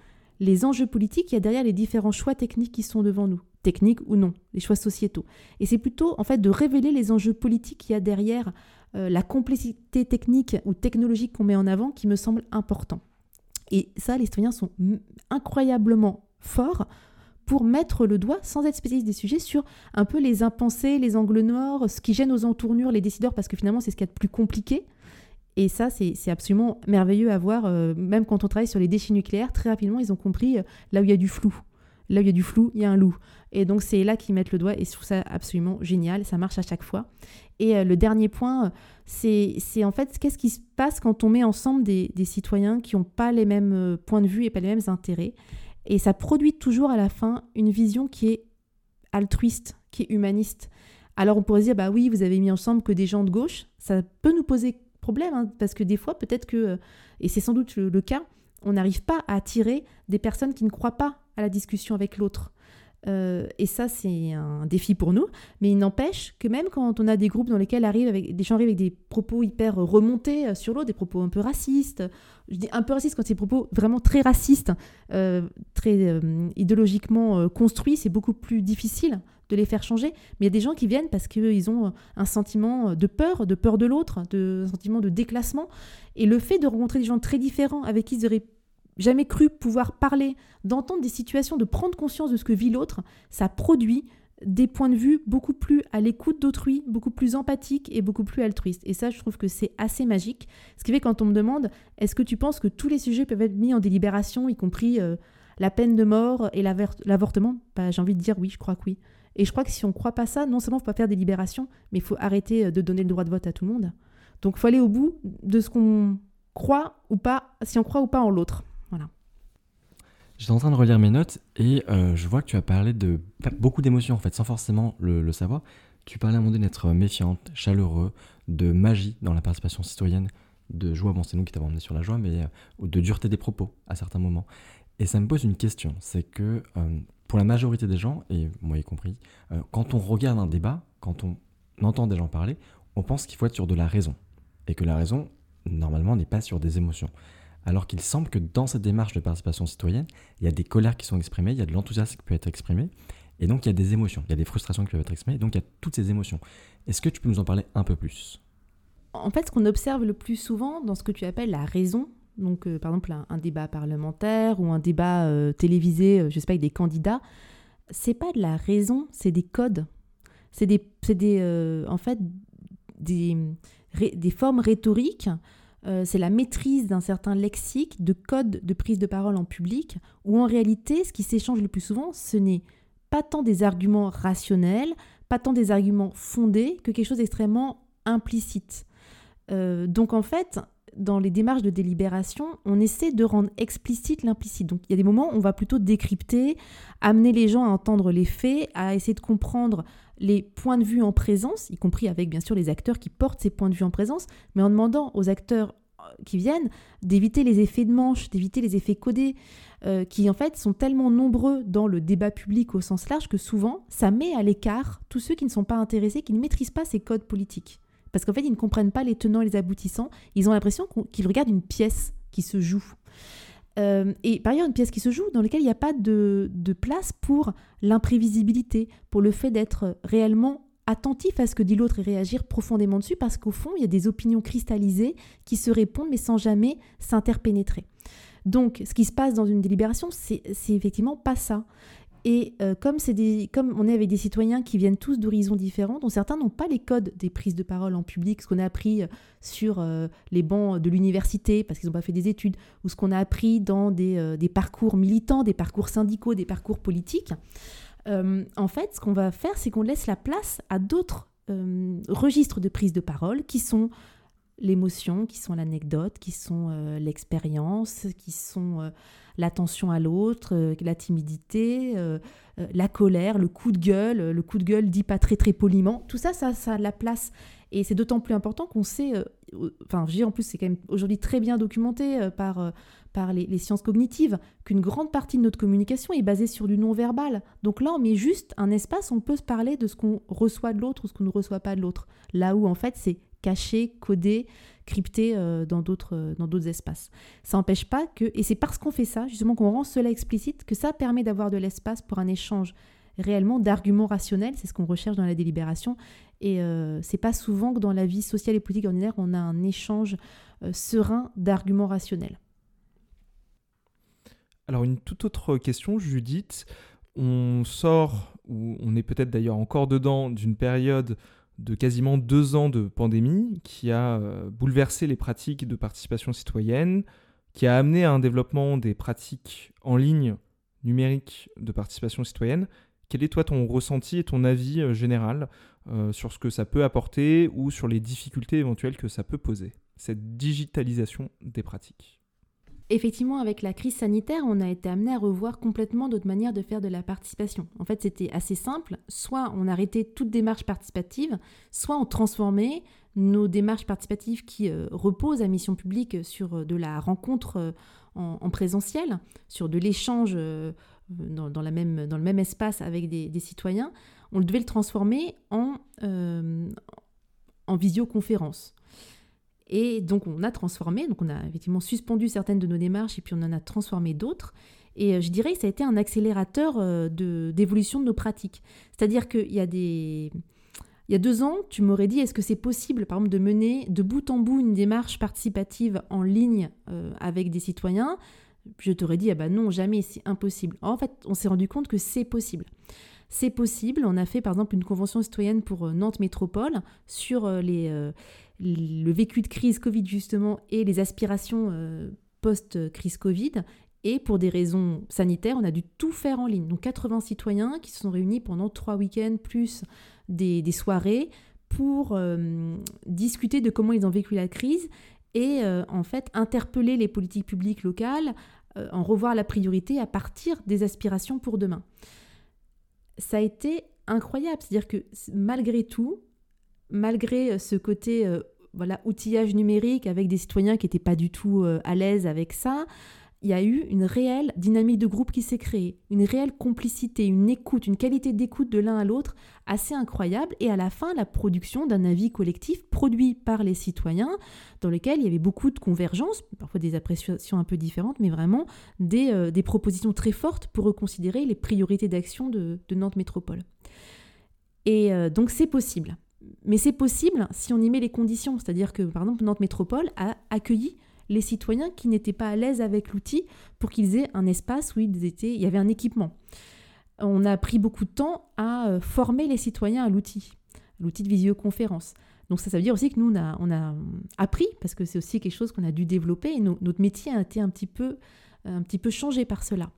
C: les enjeux politiques qu'il y a derrière les différents choix techniques qui sont devant nous, techniques ou non, les choix sociétaux. Et c'est plutôt en fait de révéler les enjeux politiques qu'il y a derrière euh, la complexité technique ou technologique qu'on met en avant qui me semble important. Et ça, les citoyens sont incroyablement forts pour mettre le doigt, sans être spécialiste des sujets, sur un peu les impensés, les angles noirs, ce qui gêne aux entournures les décideurs, parce que finalement, c'est ce qu'il y a de plus compliqué. Et ça, c'est absolument merveilleux à voir. Euh, même quand on travaille sur les déchets nucléaires, très rapidement, ils ont compris euh, là où il y a du flou. Là où il y a du flou, il y a un loup. Et donc, c'est là qu'ils mettent le doigt. Et je trouve ça absolument génial. Ça marche à chaque fois. Et euh, le dernier point, c'est en fait qu'est-ce qui se passe quand on met ensemble des, des citoyens qui n'ont pas les mêmes points de vue et pas les mêmes intérêts? Et ça produit toujours à la fin une vision qui est altruiste, qui est humaniste. Alors on pourrait dire, bah oui, vous avez mis ensemble que des gens de gauche. Ça peut nous poser hein, parce que des fois, peut-être que, euh, et c'est sans doute le, cas, on n'arrive pas à attirer des personnes qui ne croient pas à la discussion avec l'autre. Euh, et ça, c'est un défi pour nous. Mais il n'empêche que même quand on a des groupes dans lesquels arrivent avec, des gens arrivent avec des propos hyper remontés euh, sur l'autre, des propos un peu racistes, je dis un peu racistes quand c'est des propos vraiment très racistes, très idéologiquement construits, c'est beaucoup plus difficile de les faire changer. Mais il y a des gens qui viennent parce qu'ils ont un sentiment de peur, de peur de l'autre, de, sentiment de déclassement. Et le fait de rencontrer des gens très différents avec qui ils n'auraient jamais cru pouvoir parler, d'entendre des situations, de prendre conscience de ce que vit l'autre, ça produit des points de vue beaucoup plus à l'écoute d'autrui, beaucoup plus empathiques et beaucoup plus altruistes. Et ça, je trouve que c'est assez magique. Ce qui fait quand on me demande, est-ce que tu penses que tous les sujets peuvent être mis en délibération, y compris euh, la peine de mort et l'avortement? Bah, J'ai envie de dire oui, je crois que oui. Et je crois que si on ne croit pas ça, non seulement il ne faut pas faire des libérations, mais il faut arrêter euh, de donner le droit de vote à tout le monde. Donc il faut aller au bout de ce qu'on croit ou pas, si on croit ou pas en l'autre. Voilà.
A: J'étais en train de relire mes notes et euh, je vois que tu as parlé de beaucoup d'émotions en fait, sans forcément le, savoir. Tu parlais à un moment donné d'être méfiante, chaleureux, de magie dans la participation citoyenne, de joie, bon c'est nous qui t'avons emmené sur la joie, mais euh, de dureté des propos à certains moments. Et ça me pose une question, c'est que pour la majorité des gens, et moi y compris, euh, quand on regarde un débat, quand on entend des gens parler, on pense qu'il faut être sur de la raison. Et que la raison, normalement, n'est pas sur des émotions. Alors qu'il semble que dans cette démarche de participation citoyenne, il y a des colères qui sont exprimées, il y a de l'enthousiasme qui peut être exprimé, et donc il y a des émotions, il y a des frustrations qui peuvent être exprimées, et donc il y a toutes ces émotions. Est-ce que tu peux nous en parler un peu plus?
C: En fait, ce qu'on observe le plus souvent dans ce que tu appelles la raison, donc euh, par exemple un, débat parlementaire ou un débat euh, télévisé, euh, je sais pas, avec des candidats, c'est pas de la raison, c'est des codes. C'est des, des en fait, des, des formes rhétoriques. c'est la maîtrise d'un certain lexique, de codes de prise de parole en public, où en réalité, ce qui s'échange le plus souvent, ce n'est pas tant des arguments rationnels, pas tant des arguments fondés, que quelque chose d'extrêmement implicite. donc en fait, dans les démarches de délibération, on essaie de rendre explicite l'implicite. Donc il y a des moments où on va plutôt décrypter, amener les gens à entendre les faits, à essayer de comprendre les points de vue en présence, y compris avec bien sûr les acteurs qui portent ces points de vue en présence, mais en demandant aux acteurs euh, qui viennent d'éviter les effets de manche, d'éviter les effets codés, euh, qui en fait sont tellement nombreux dans le débat public au sens large que souvent ça met à l'écart tous ceux qui ne sont pas intéressés, qui ne maîtrisent pas ces codes politiques. Parce qu'en fait, ils ne comprennent pas les tenants et les aboutissants. Ils ont l'impression qu'ils regardent une pièce qui se joue. Euh, et par ailleurs, une pièce qui se joue dans laquelle il n'y a pas de, place pour l'imprévisibilité, pour le fait d'être réellement attentif à ce que dit l'autre et réagir profondément dessus, parce qu'au fond, il y a des opinions cristallisées qui se répondent, mais sans jamais s'interpénétrer. Donc, ce qui se passe dans une délibération, c'est effectivement pas ça. Et euh, comme, des, comme on est avec des citoyens qui viennent tous d'horizons différents, dont certains n'ont pas les codes des prises de parole en public, ce qu'on a appris euh, sur euh, les bancs de l'université parce qu'ils n'ont pas fait des études, ou ce qu'on a appris dans des, des, parcours militants, des parcours syndicaux, des parcours politiques, en fait, ce qu'on va faire, c'est qu'on laisse la place à d'autres registres de prise de parole qui sont l'émotion, qui sont l'anecdote, qui sont l'expérience, qui sont l'attention à l'autre, euh, la timidité, euh, euh, la colère, le coup de gueule, le coup de gueule dit pas très très poliment, tout ça, ça, ça a de la place. Et c'est d'autant plus important qu'on sait, enfin, je dis en plus, c'est quand même aujourd'hui très bien documenté par, par les, les, sciences cognitives, qu'une grande partie de notre communication est basée sur du non-verbal. Donc là, on met juste un espace, on peut se parler de ce qu'on reçoit de l'autre ou ce qu'on ne reçoit pas de l'autre. Là où, en fait, c'est caché, codé, crypté euh, dans d'autres euh, dans d'autres espaces. Ça n'empêche pas que, et c'est parce qu'on fait ça, justement, qu'on rend cela explicite, que ça permet d'avoir de l'espace pour un échange réellement d'arguments rationnels, c'est ce qu'on recherche dans la délibération, et euh, c'est pas souvent que dans la vie sociale et politique ordinaire, on a un échange serein d'arguments rationnels.
B: Alors une toute autre question, Judith. On sort, ou on est peut-être d'ailleurs encore dedans, d'une période de quasiment deux ans de pandémie qui a euh, bouleversé les pratiques de participation citoyenne, qui a amené à un développement des pratiques en ligne numériques de participation citoyenne. Quel est toi ton ressenti et ton avis euh, général euh, sur ce que ça peut apporter ou sur les difficultés éventuelles que ça peut poser, cette digitalisation des pratiques?
C: Effectivement, avec la crise sanitaire, on a été amené à revoir complètement notre manière de faire de la participation. En fait, c'était assez simple. Soit on arrêtait toute démarche participative, soit on transformait nos démarches participatives qui euh, reposent à mission publique sur euh, de la rencontre euh, en, présentiel, sur de l'échange dans le même espace avec des, citoyens. On devait le transformer en, en visioconférence. Et donc on a transformé, donc on a effectivement suspendu certaines de nos démarches et puis on en a transformé d'autres. Et euh, je dirais que ça a été un accélérateur euh, d'évolution de, nos pratiques. C'est-à-dire qu'il y a des... Il y a deux ans, tu m'aurais dit, est-ce que c'est possible, par exemple, de mener de bout en bout une démarche participative en ligne euh, avec des citoyens? Je t'aurais dit, ah ben non, jamais, c'est impossible. En fait, on s'est rendu compte que c'est possible. C'est possible. On a fait, par exemple, une convention citoyenne pour Nantes Métropole sur les le vécu de crise Covid justement et les aspirations euh, post-crise Covid. Et pour des raisons sanitaires, on a dû tout faire en ligne. Donc 80 citoyens qui se sont réunis pendant trois week-ends plus des, soirées pour euh, discuter de comment ils ont vécu la crise et euh, en fait interpeller les politiques publiques locales, en revoir la priorité à partir des aspirations pour demain. Ça a été incroyable, c'est-à-dire que malgré tout, malgré euh, ce côté euh, voilà, outillage numérique avec des citoyens qui n'étaient pas du tout euh, à l'aise avec ça, il y a eu une réelle dynamique de groupe qui s'est créée, une réelle complicité, une écoute, une qualité d'écoute de l'un à l'autre assez incroyable, et à la fin, la production d'un avis collectif produit par les citoyens, dans lequel il y avait beaucoup de convergences, parfois des appréciations un peu différentes, mais vraiment des, des propositions très fortes pour reconsidérer les priorités d'action de, de, Nantes Métropole. Et donc c'est possible. Mais c'est possible si on y met les conditions. C'est-à-dire que, par exemple, Nantes Métropole a accueilli les citoyens qui n'étaient pas à l'aise avec l'outil pour qu'ils aient un espace où ils étaient, il y avait un équipement. On a pris beaucoup de temps à euh, former les citoyens à l'outil, l'outil de visioconférence. Donc ça, ça veut dire aussi que nous, on a, on a appris, parce que c'est aussi quelque chose qu'on a dû développer, et notre métier a été un petit peu, un petit peu changé par cela.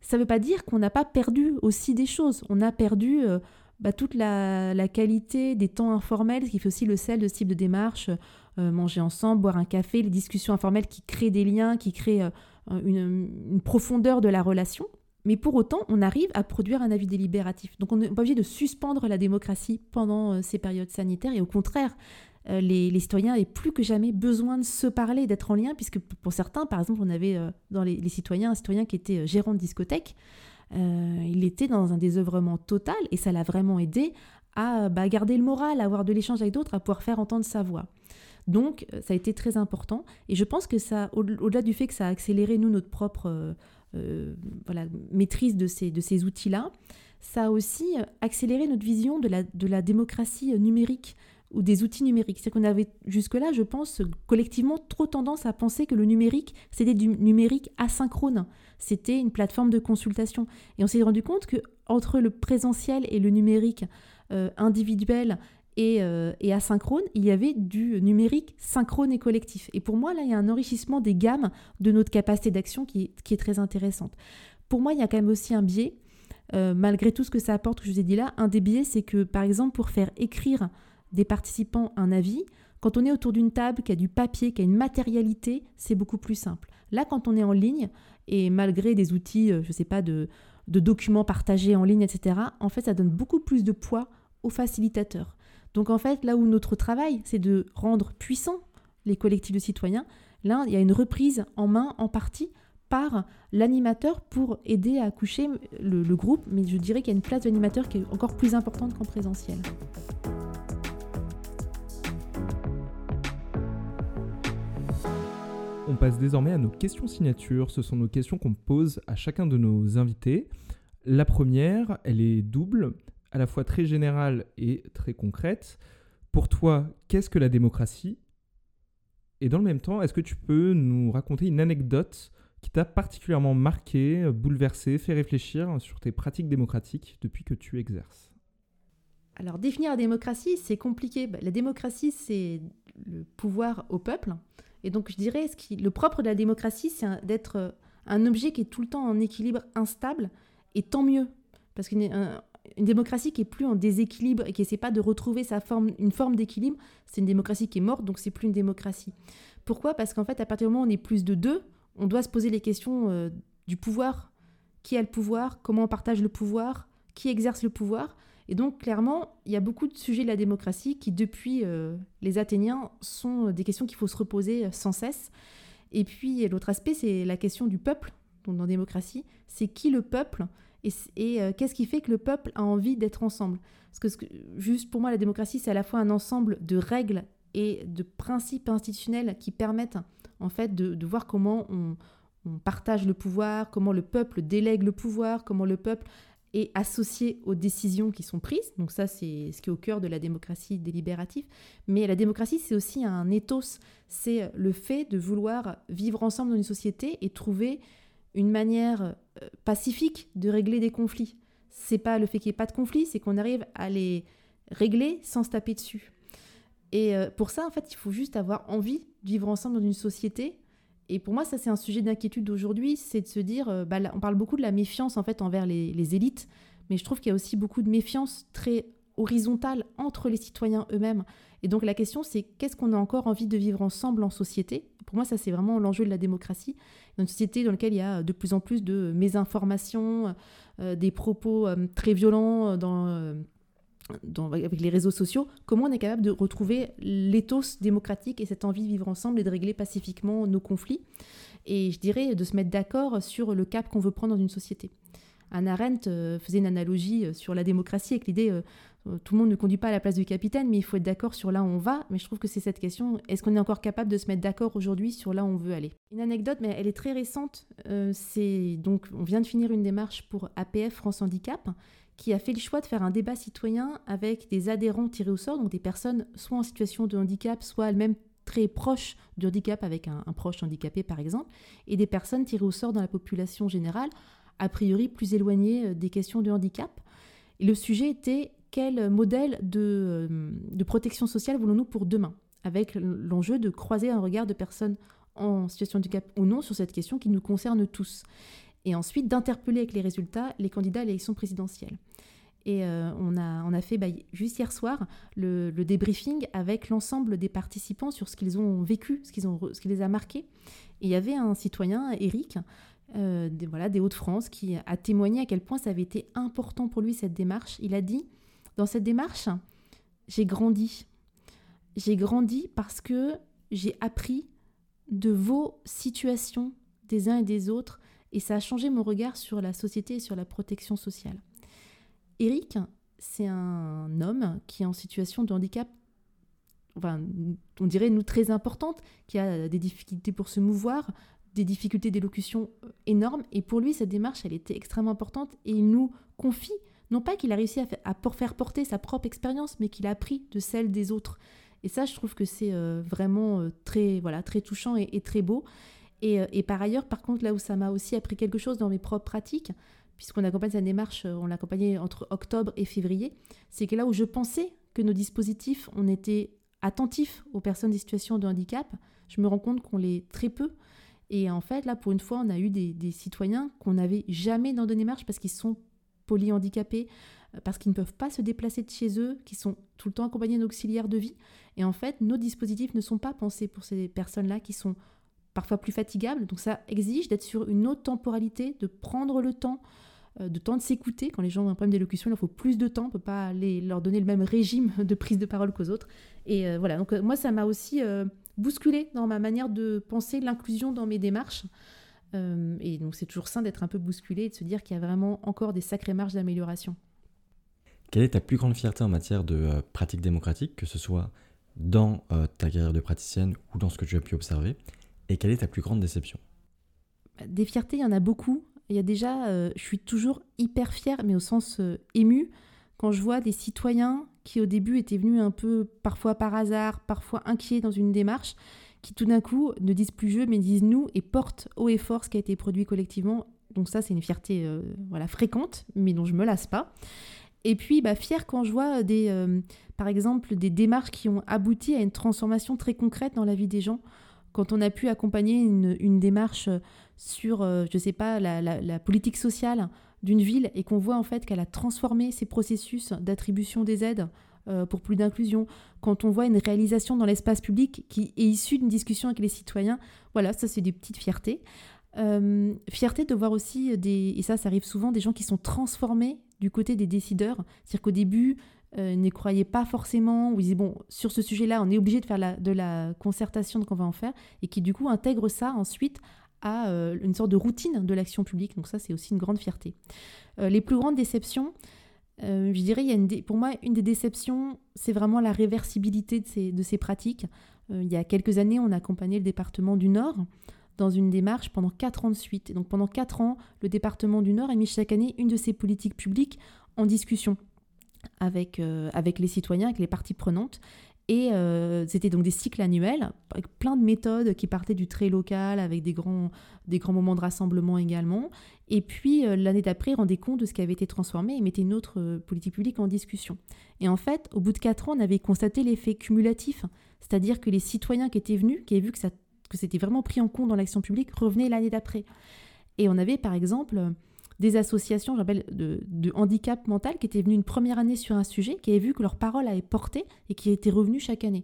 C: Ça ne veut pas dire qu'on n'a pas perdu aussi des choses. On a perdu euh, bah, toute la, qualité des temps informels, ce qui fait aussi le sel de ce type de démarche, euh, manger ensemble, boire un café, les discussions informelles qui créent des liens, qui créent euh, une, profondeur de la relation. Mais pour autant, on arrive à produire un avis délibératif. Donc on n'est pas obligé de suspendre la démocratie pendant euh, ces périodes sanitaires, et au contraire, les, citoyens avaient plus que jamais besoin de se parler, d'être en lien, puisque pour certains, par exemple, on avait dans les, les, citoyens un citoyen qui était gérant de discothèque, euh, il était dans un désœuvrement total et ça l'a vraiment aidé à bah, garder le moral, à avoir de l'échange avec d'autres, à pouvoir faire entendre sa voix. Donc euh, ça a été très important et je pense que ça, au-delà du fait que ça a accéléré nous notre propre euh, voilà, maîtrise de ces, de ces outils-là, ça a aussi accéléré notre vision de la, de la démocratie numérique ou des outils numériques. C'est qu'on avait jusque-là, je pense, collectivement trop tendance à penser que le numérique, c'était du numérique asynchrone. C'était une plateforme de consultation. Et on s'est rendu compte que entre le présentiel et le numérique euh, individuel et, euh, et, asynchrone, il y avait du numérique synchrone et collectif. Et pour moi, là, il y a un enrichissement des gammes de notre capacité d'action qui, est très intéressante. Pour moi, il y a quand même aussi un biais malgré tout ce que ça apporte, que je vous ai dit là, un des biais, c'est que, par exemple, pour faire écrire des participants un avis, quand on est autour d'une table, qui a du papier, qui a une matérialité, c'est beaucoup plus simple. Là, quand on est en ligne, et malgré des outils, je ne sais pas, de, de documents partagés en ligne, etc., en fait, ça donne beaucoup plus de poids aux facilitateurs. Donc en fait, là où notre travail, c'est de rendre puissants les collectifs de citoyens, là, il y a une reprise en main en partie par l'animateur pour aider à coucher le, groupe, mais je dirais qu'il y a une place de l'animateur qui est encore plus importante qu'en présentiel.
B: On passe désormais à nos questions signatures. Ce sont nos questions qu'on pose à chacun de nos invités. La première, elle est double à la fois très générale et très concrète. Pour toi, qu'est-ce que la démocratie? Et dans le même temps, est-ce que tu peux nous raconter une anecdote qui t'a particulièrement marqué, bouleversé, fait réfléchir sur tes pratiques démocratiques depuis que tu exerces?
C: Alors définir la démocratie, c'est compliqué. Bah, la démocratie, c'est le pouvoir au peuple. Et donc je dirais, le propre de la démocratie, c'est d'être un objet qui est tout le temps en équilibre instable, et tant mieux. Parce qu'une une démocratie qui est plus en déséquilibre et qui essaie pas de retrouver sa forme, une forme d'équilibre, c'est une démocratie qui est morte, donc c'est plus une démocratie. Pourquoi? Parce qu'en fait, à partir du moment où on est plus de deux, on doit se poser les questions euh, du pouvoir. Qui a le pouvoir? Comment on partage le pouvoir? Qui exerce le pouvoir? Et donc, clairement, il y a beaucoup de sujets de la démocratie qui, depuis euh, les Athéniens, sont des questions qu'il faut se reposer euh, sans cesse. Et puis, l'autre aspect, c'est la question du peuple. Donc, dans la démocratie, c'est qui le peuple et, euh, qu'est-ce qui fait que le peuple a envie d'être ensemble? Parce que, juste pour moi, la démocratie, c'est à la fois un ensemble de règles et de principes institutionnels qui permettent en fait de, voir comment on, partage le pouvoir, comment le peuple délègue le pouvoir, comment le peuple est associé aux décisions qui sont prises. Donc ça, c'est ce qui est au cœur de la démocratie délibérative. Mais la démocratie, c'est aussi un ethos. C'est le fait de vouloir vivre ensemble dans une société et trouver une manière euh, pacifique de régler des conflits. C'est pas le fait qu'il n'y ait pas de conflit, c'est qu'on arrive à les régler sans se taper dessus. Et euh, pour ça, en fait, il faut juste avoir envie de vivre ensemble dans une société. Et pour moi, ça, c'est un sujet d'inquiétude d'aujourd'hui, c'est de se dire, euh, bah, on parle beaucoup de la méfiance, en fait, envers les, élites, mais je trouve qu'il y a aussi beaucoup de méfiance très horizontale entre les citoyens eux-mêmes. Et donc la question, c'est qu'est-ce qu'on a encore envie de vivre ensemble en société? Pour moi, ça, c'est vraiment l'enjeu de la démocratie. Une société dans laquelle il y a de plus en plus de mésinformations, euh, des propos euh, très violents dans, avec les réseaux sociaux, comment on est capable de retrouver l'éthos démocratique et cette envie de vivre ensemble et de régler pacifiquement nos conflits Et je dirais de se mettre d'accord sur le cap qu'on veut prendre dans une société. Anna Arendt euh, faisait une analogie sur la démocratie avec l'idée euh, tout le monde ne conduit pas à la place du capitaine, mais il faut être d'accord sur là où on va. Mais je trouve que c'est cette question est-ce qu'on est encore capable de se mettre d'accord aujourd'hui sur là où on veut aller? Une anecdote, mais elle est très récente. Euh, c'est donc on vient de finir une démarche pour APF France Handicap qui a fait le choix de faire un débat citoyen avec des adhérents tirés au sort, donc des personnes soit en situation de handicap, soit elles-mêmes très proches du handicap avec un, proche handicapé par exemple, et des personnes tirées au sort dans la population générale, a priori plus éloignées euh, des questions de handicap. Et le sujet était quel modèle de, euh, de protection sociale voulons-nous pour demain Avec l'enjeu de croiser un regard de personnes en situation de handicap ou non sur cette question qui nous concerne tous. Et ensuite d'interpeller avec les résultats les candidats à l'élection présidentielle. Et euh, on, a, on a fait bah, juste hier soir le, débriefing avec l'ensemble des participants sur ce qu'ils ont vécu, ce, qu'ils ont, ce qui les a marqués. Et il y avait un citoyen, Eric, euh, voilà, des Hauts-de-France, qui a témoigné à quel point ça avait été important pour lui cette démarche. Il a dit dans cette démarche, j'ai grandi. J'ai grandi parce que j'ai appris de vos situations des uns et des autres et ça a changé mon regard sur la société et sur la protection sociale. Eric, c'est un homme qui est en situation de handicap, enfin, on dirait nous très importante, qui a des difficultés pour se mouvoir, des difficultés d'élocution énormes. Et pour lui, cette démarche, elle était extrêmement importante et il nous confie non pas qu'il a réussi à, faire porter sa propre expérience, mais qu'il a appris de celle des autres. Et ça, je trouve que c'est euh, vraiment euh, très, voilà, très touchant et, très beau. Euh, et, par ailleurs, par contre, là où ça m'a aussi appris quelque chose dans mes propres pratiques, puisqu'on accompagne sa démarche, on l'a accompagné entre octobre et février, c'est que là où je pensais que nos dispositifs, on était attentifs aux personnes en situation de handicap, je me rends compte qu'on l'est très peu. Et en fait, là, pour une fois, on a eu des, des citoyens qu'on n'avait jamais dans nos démarches parce qu'ils sont polyhandicapés, parce qu'ils ne peuvent pas se déplacer de chez eux, qui sont tout le temps accompagnés d'auxiliaires de vie. Et en fait, nos dispositifs ne sont pas pensés pour ces personnes-là qui sont parfois plus fatigables. Donc ça exige d'être sur une autre temporalité, de prendre le temps, euh, de temps de s'écouter. Quand les gens ont un problème d'élocution, il leur faut plus de temps. On ne peut pas leur donner le même régime de prise de parole qu'aux autres. Et euh, voilà, donc euh, moi, ça m'a aussi bousculé dans ma manière de penser l'inclusion dans mes démarches. et donc c'est toujours sain d'être un peu bousculé et de se dire qu'il y a vraiment encore des sacrées marges d'amélioration.
A: Quelle est ta plus grande fierté en matière de pratique démocratique, que ce soit dans ta carrière de praticienne ou dans ce que tu as pu observer? Et quelle est ta plus grande déception?
C: Des fiertés, il y en a beaucoup. Il y a déjà, euh, je suis toujours hyper fière, mais au sens euh, ému, quand je vois des citoyens qui au début étaient venus un peu parfois par hasard, parfois inquiets dans une démarche, qui tout d'un coup ne disent plus je, mais disent nous et portent haut et fort ce qui a été produit collectivement. Donc ça, c'est une fierté euh, voilà, fréquente, mais dont je me lasse pas. Et puis, bah, fière quand je vois des, par exemple, des démarches qui ont abouti à une transformation très concrète dans la vie des gens. Quand on a pu accompagner une, démarche sur, euh, je ne sais pas, la, politique sociale d'une ville et qu'on voit en fait qu'elle a transformé ses processus d'attribution des aides euh, pour plus d'inclusion, quand on voit une réalisation dans l'espace public qui est issue d'une discussion avec les citoyens, voilà, ça c'est des petites fiertés. Euh, fierté de voir aussi des, et ça ça arrive souvent, des gens qui sont transformés du côté des décideurs, c'est-à-dire qu'au début, euh, ne croyaient pas forcément, ou ils disaient, bon, sur ce sujet-là, on est obligé de faire la, de la concertation, donc on va en faire, et qui du coup intègrent ça ensuite à euh, une sorte de routine de l'action publique. Donc ça, c'est aussi une grande fierté. Euh, les plus grandes déceptions, euh, je dirais, il y a pour moi, une des déceptions, c'est vraiment la réversibilité de ces, de ces pratiques. il y a quelques années, on a accompagné le département du Nord dans une démarche pendant quatre ans de suite. Et donc pendant quatre ans, le département du Nord a mis chaque année une de ses politiques publiques en discussion avec, avec les citoyens, avec les parties prenantes. Et euh, c'était donc des cycles annuels, avec plein de méthodes qui partaient du très local, avec des grands, des grands moments de rassemblement également. Et puis euh, l'année d'après, ils rendaient compte de ce qui avait été transformé et mettaient une autre euh, politique publique en discussion. Et en fait, au bout de quatre ans, on avait constaté l'effet cumulatif, c'est-à-dire que les citoyens qui étaient venus, qui avaient vu que, que c'était vraiment pris en compte dans l'action publique, revenaient l'année d'après. Et on avait par exemple des associations, j'appelle de, de, handicap mental, qui étaient venues une première année sur un sujet, qui avaient vu que leur parole avait porté et qui étaient revenues chaque année.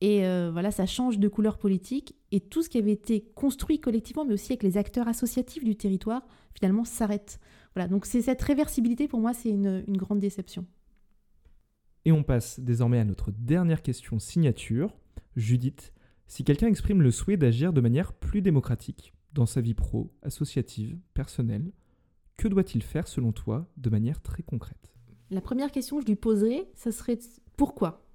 C: Et euh, voilà, ça change de couleur politique et tout ce qui avait été construit collectivement, mais aussi avec les acteurs associatifs du territoire, finalement s'arrête. Voilà, donc c'est cette réversibilité pour moi, c'est une grande déception.
B: Et on passe désormais à notre dernière question signature. Judith, si quelqu'un exprime le souhait d'agir de manière plus démocratique dans sa vie pro, associative, personnelle, que doit-il faire selon toi de manière très concrète?
C: La première question que je lui poserais, ça serait pourquoi?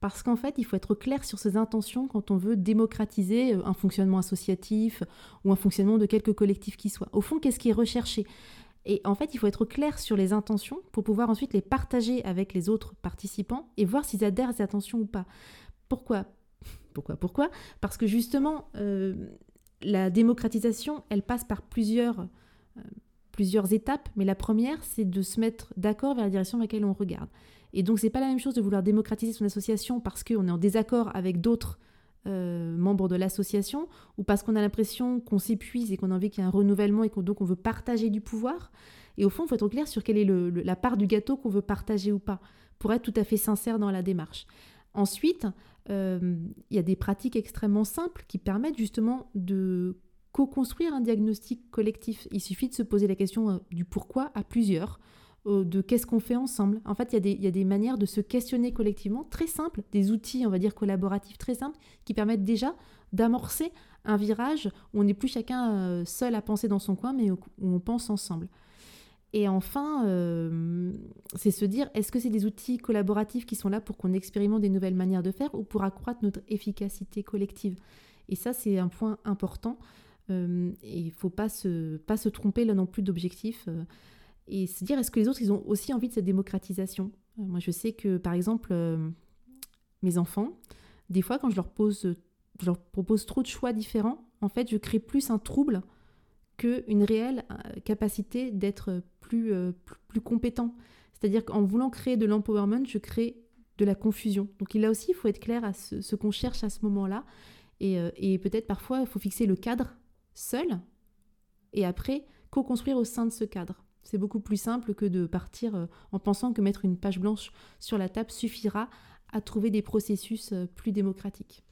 C: Parce qu'en fait, il faut être clair sur ses intentions quand on veut démocratiser euh, un fonctionnement associatif ou un fonctionnement de quelque collectif qui soit. Au fond, qu'est-ce qui est recherché? Et en fait, il faut être clair sur les intentions pour pouvoir ensuite les partager avec les autres participants et voir s'ils adhèrent à ces intentions ou pas. Pourquoi? Pourquoi? Pourquoi? Parce que justement, euh, la démocratisation, elle passe par plusieurs, euh, plusieurs étapes, mais la première, c'est de se mettre d'accord vers la direction dans laquelle on regarde. Et donc, c'est pas la même chose de vouloir démocratiser son association parce qu'on est en désaccord avec d'autres euh, membres de l'association ou parce qu'on a l'impression qu'on s'épuise et qu'on a envie qu'il y ait un renouvellement et qu'on donc on veut partager du pouvoir. Et au fond, il faut être clair sur quelle est la part du gâteau qu'on veut partager ou pas, pour être tout à fait sincère dans la démarche. Ensuite, euh, il y a des pratiques extrêmement simples qui permettent justement de co-construire un diagnostic collectif. Il suffit de se poser la question euh, du pourquoi à plusieurs, euh, de qu'est-ce qu'on fait ensemble. En fait, il y, a des, manières de se questionner collectivement très simples, des outils, on va dire, collaboratifs très simples, qui permettent déjà d'amorcer un virage où on n'est plus chacun euh, seul à penser dans son coin, mais où on pense ensemble. Et enfin, c'est se dire, est-ce que c'est des outils collaboratifs qui sont là pour qu'on expérimente des nouvelles manières de faire ou pour accroître notre efficacité collective? Et ça, c'est un point important. Euh, et il ne faut pas se, pas se tromper là non plus d'objectif. Euh, et se dire, est-ce que les autres, ils ont aussi envie de cette démocratisation? Euh, Moi, je sais que, par exemple, mes enfants, des fois, quand je leur, pose, je leur propose trop de choix différents, en fait, je crée plus un trouble qu'une réelle capacité d'être plus, plus, compétent. C'est-à-dire qu'en voulant créer de l'empowerment, je crée de la confusion. Donc là aussi, il faut être clair à ce, qu'on cherche à ce moment-là. Et, et peut-être parfois, il faut fixer le cadre seul, et après co-construire au sein de ce cadre. C'est beaucoup plus simple que de partir euh, en pensant que mettre une page blanche sur la table suffira à trouver des processus euh, plus démocratiques.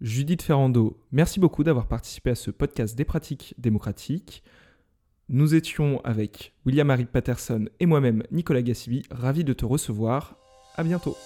B: Judith Ferrando, merci beaucoup d'avoir participé à ce podcast des pratiques démocratiques. Nous étions avec William-Marie Patterson et moi-même, Nicolas Gassibi, ravis de te recevoir. À bientôt.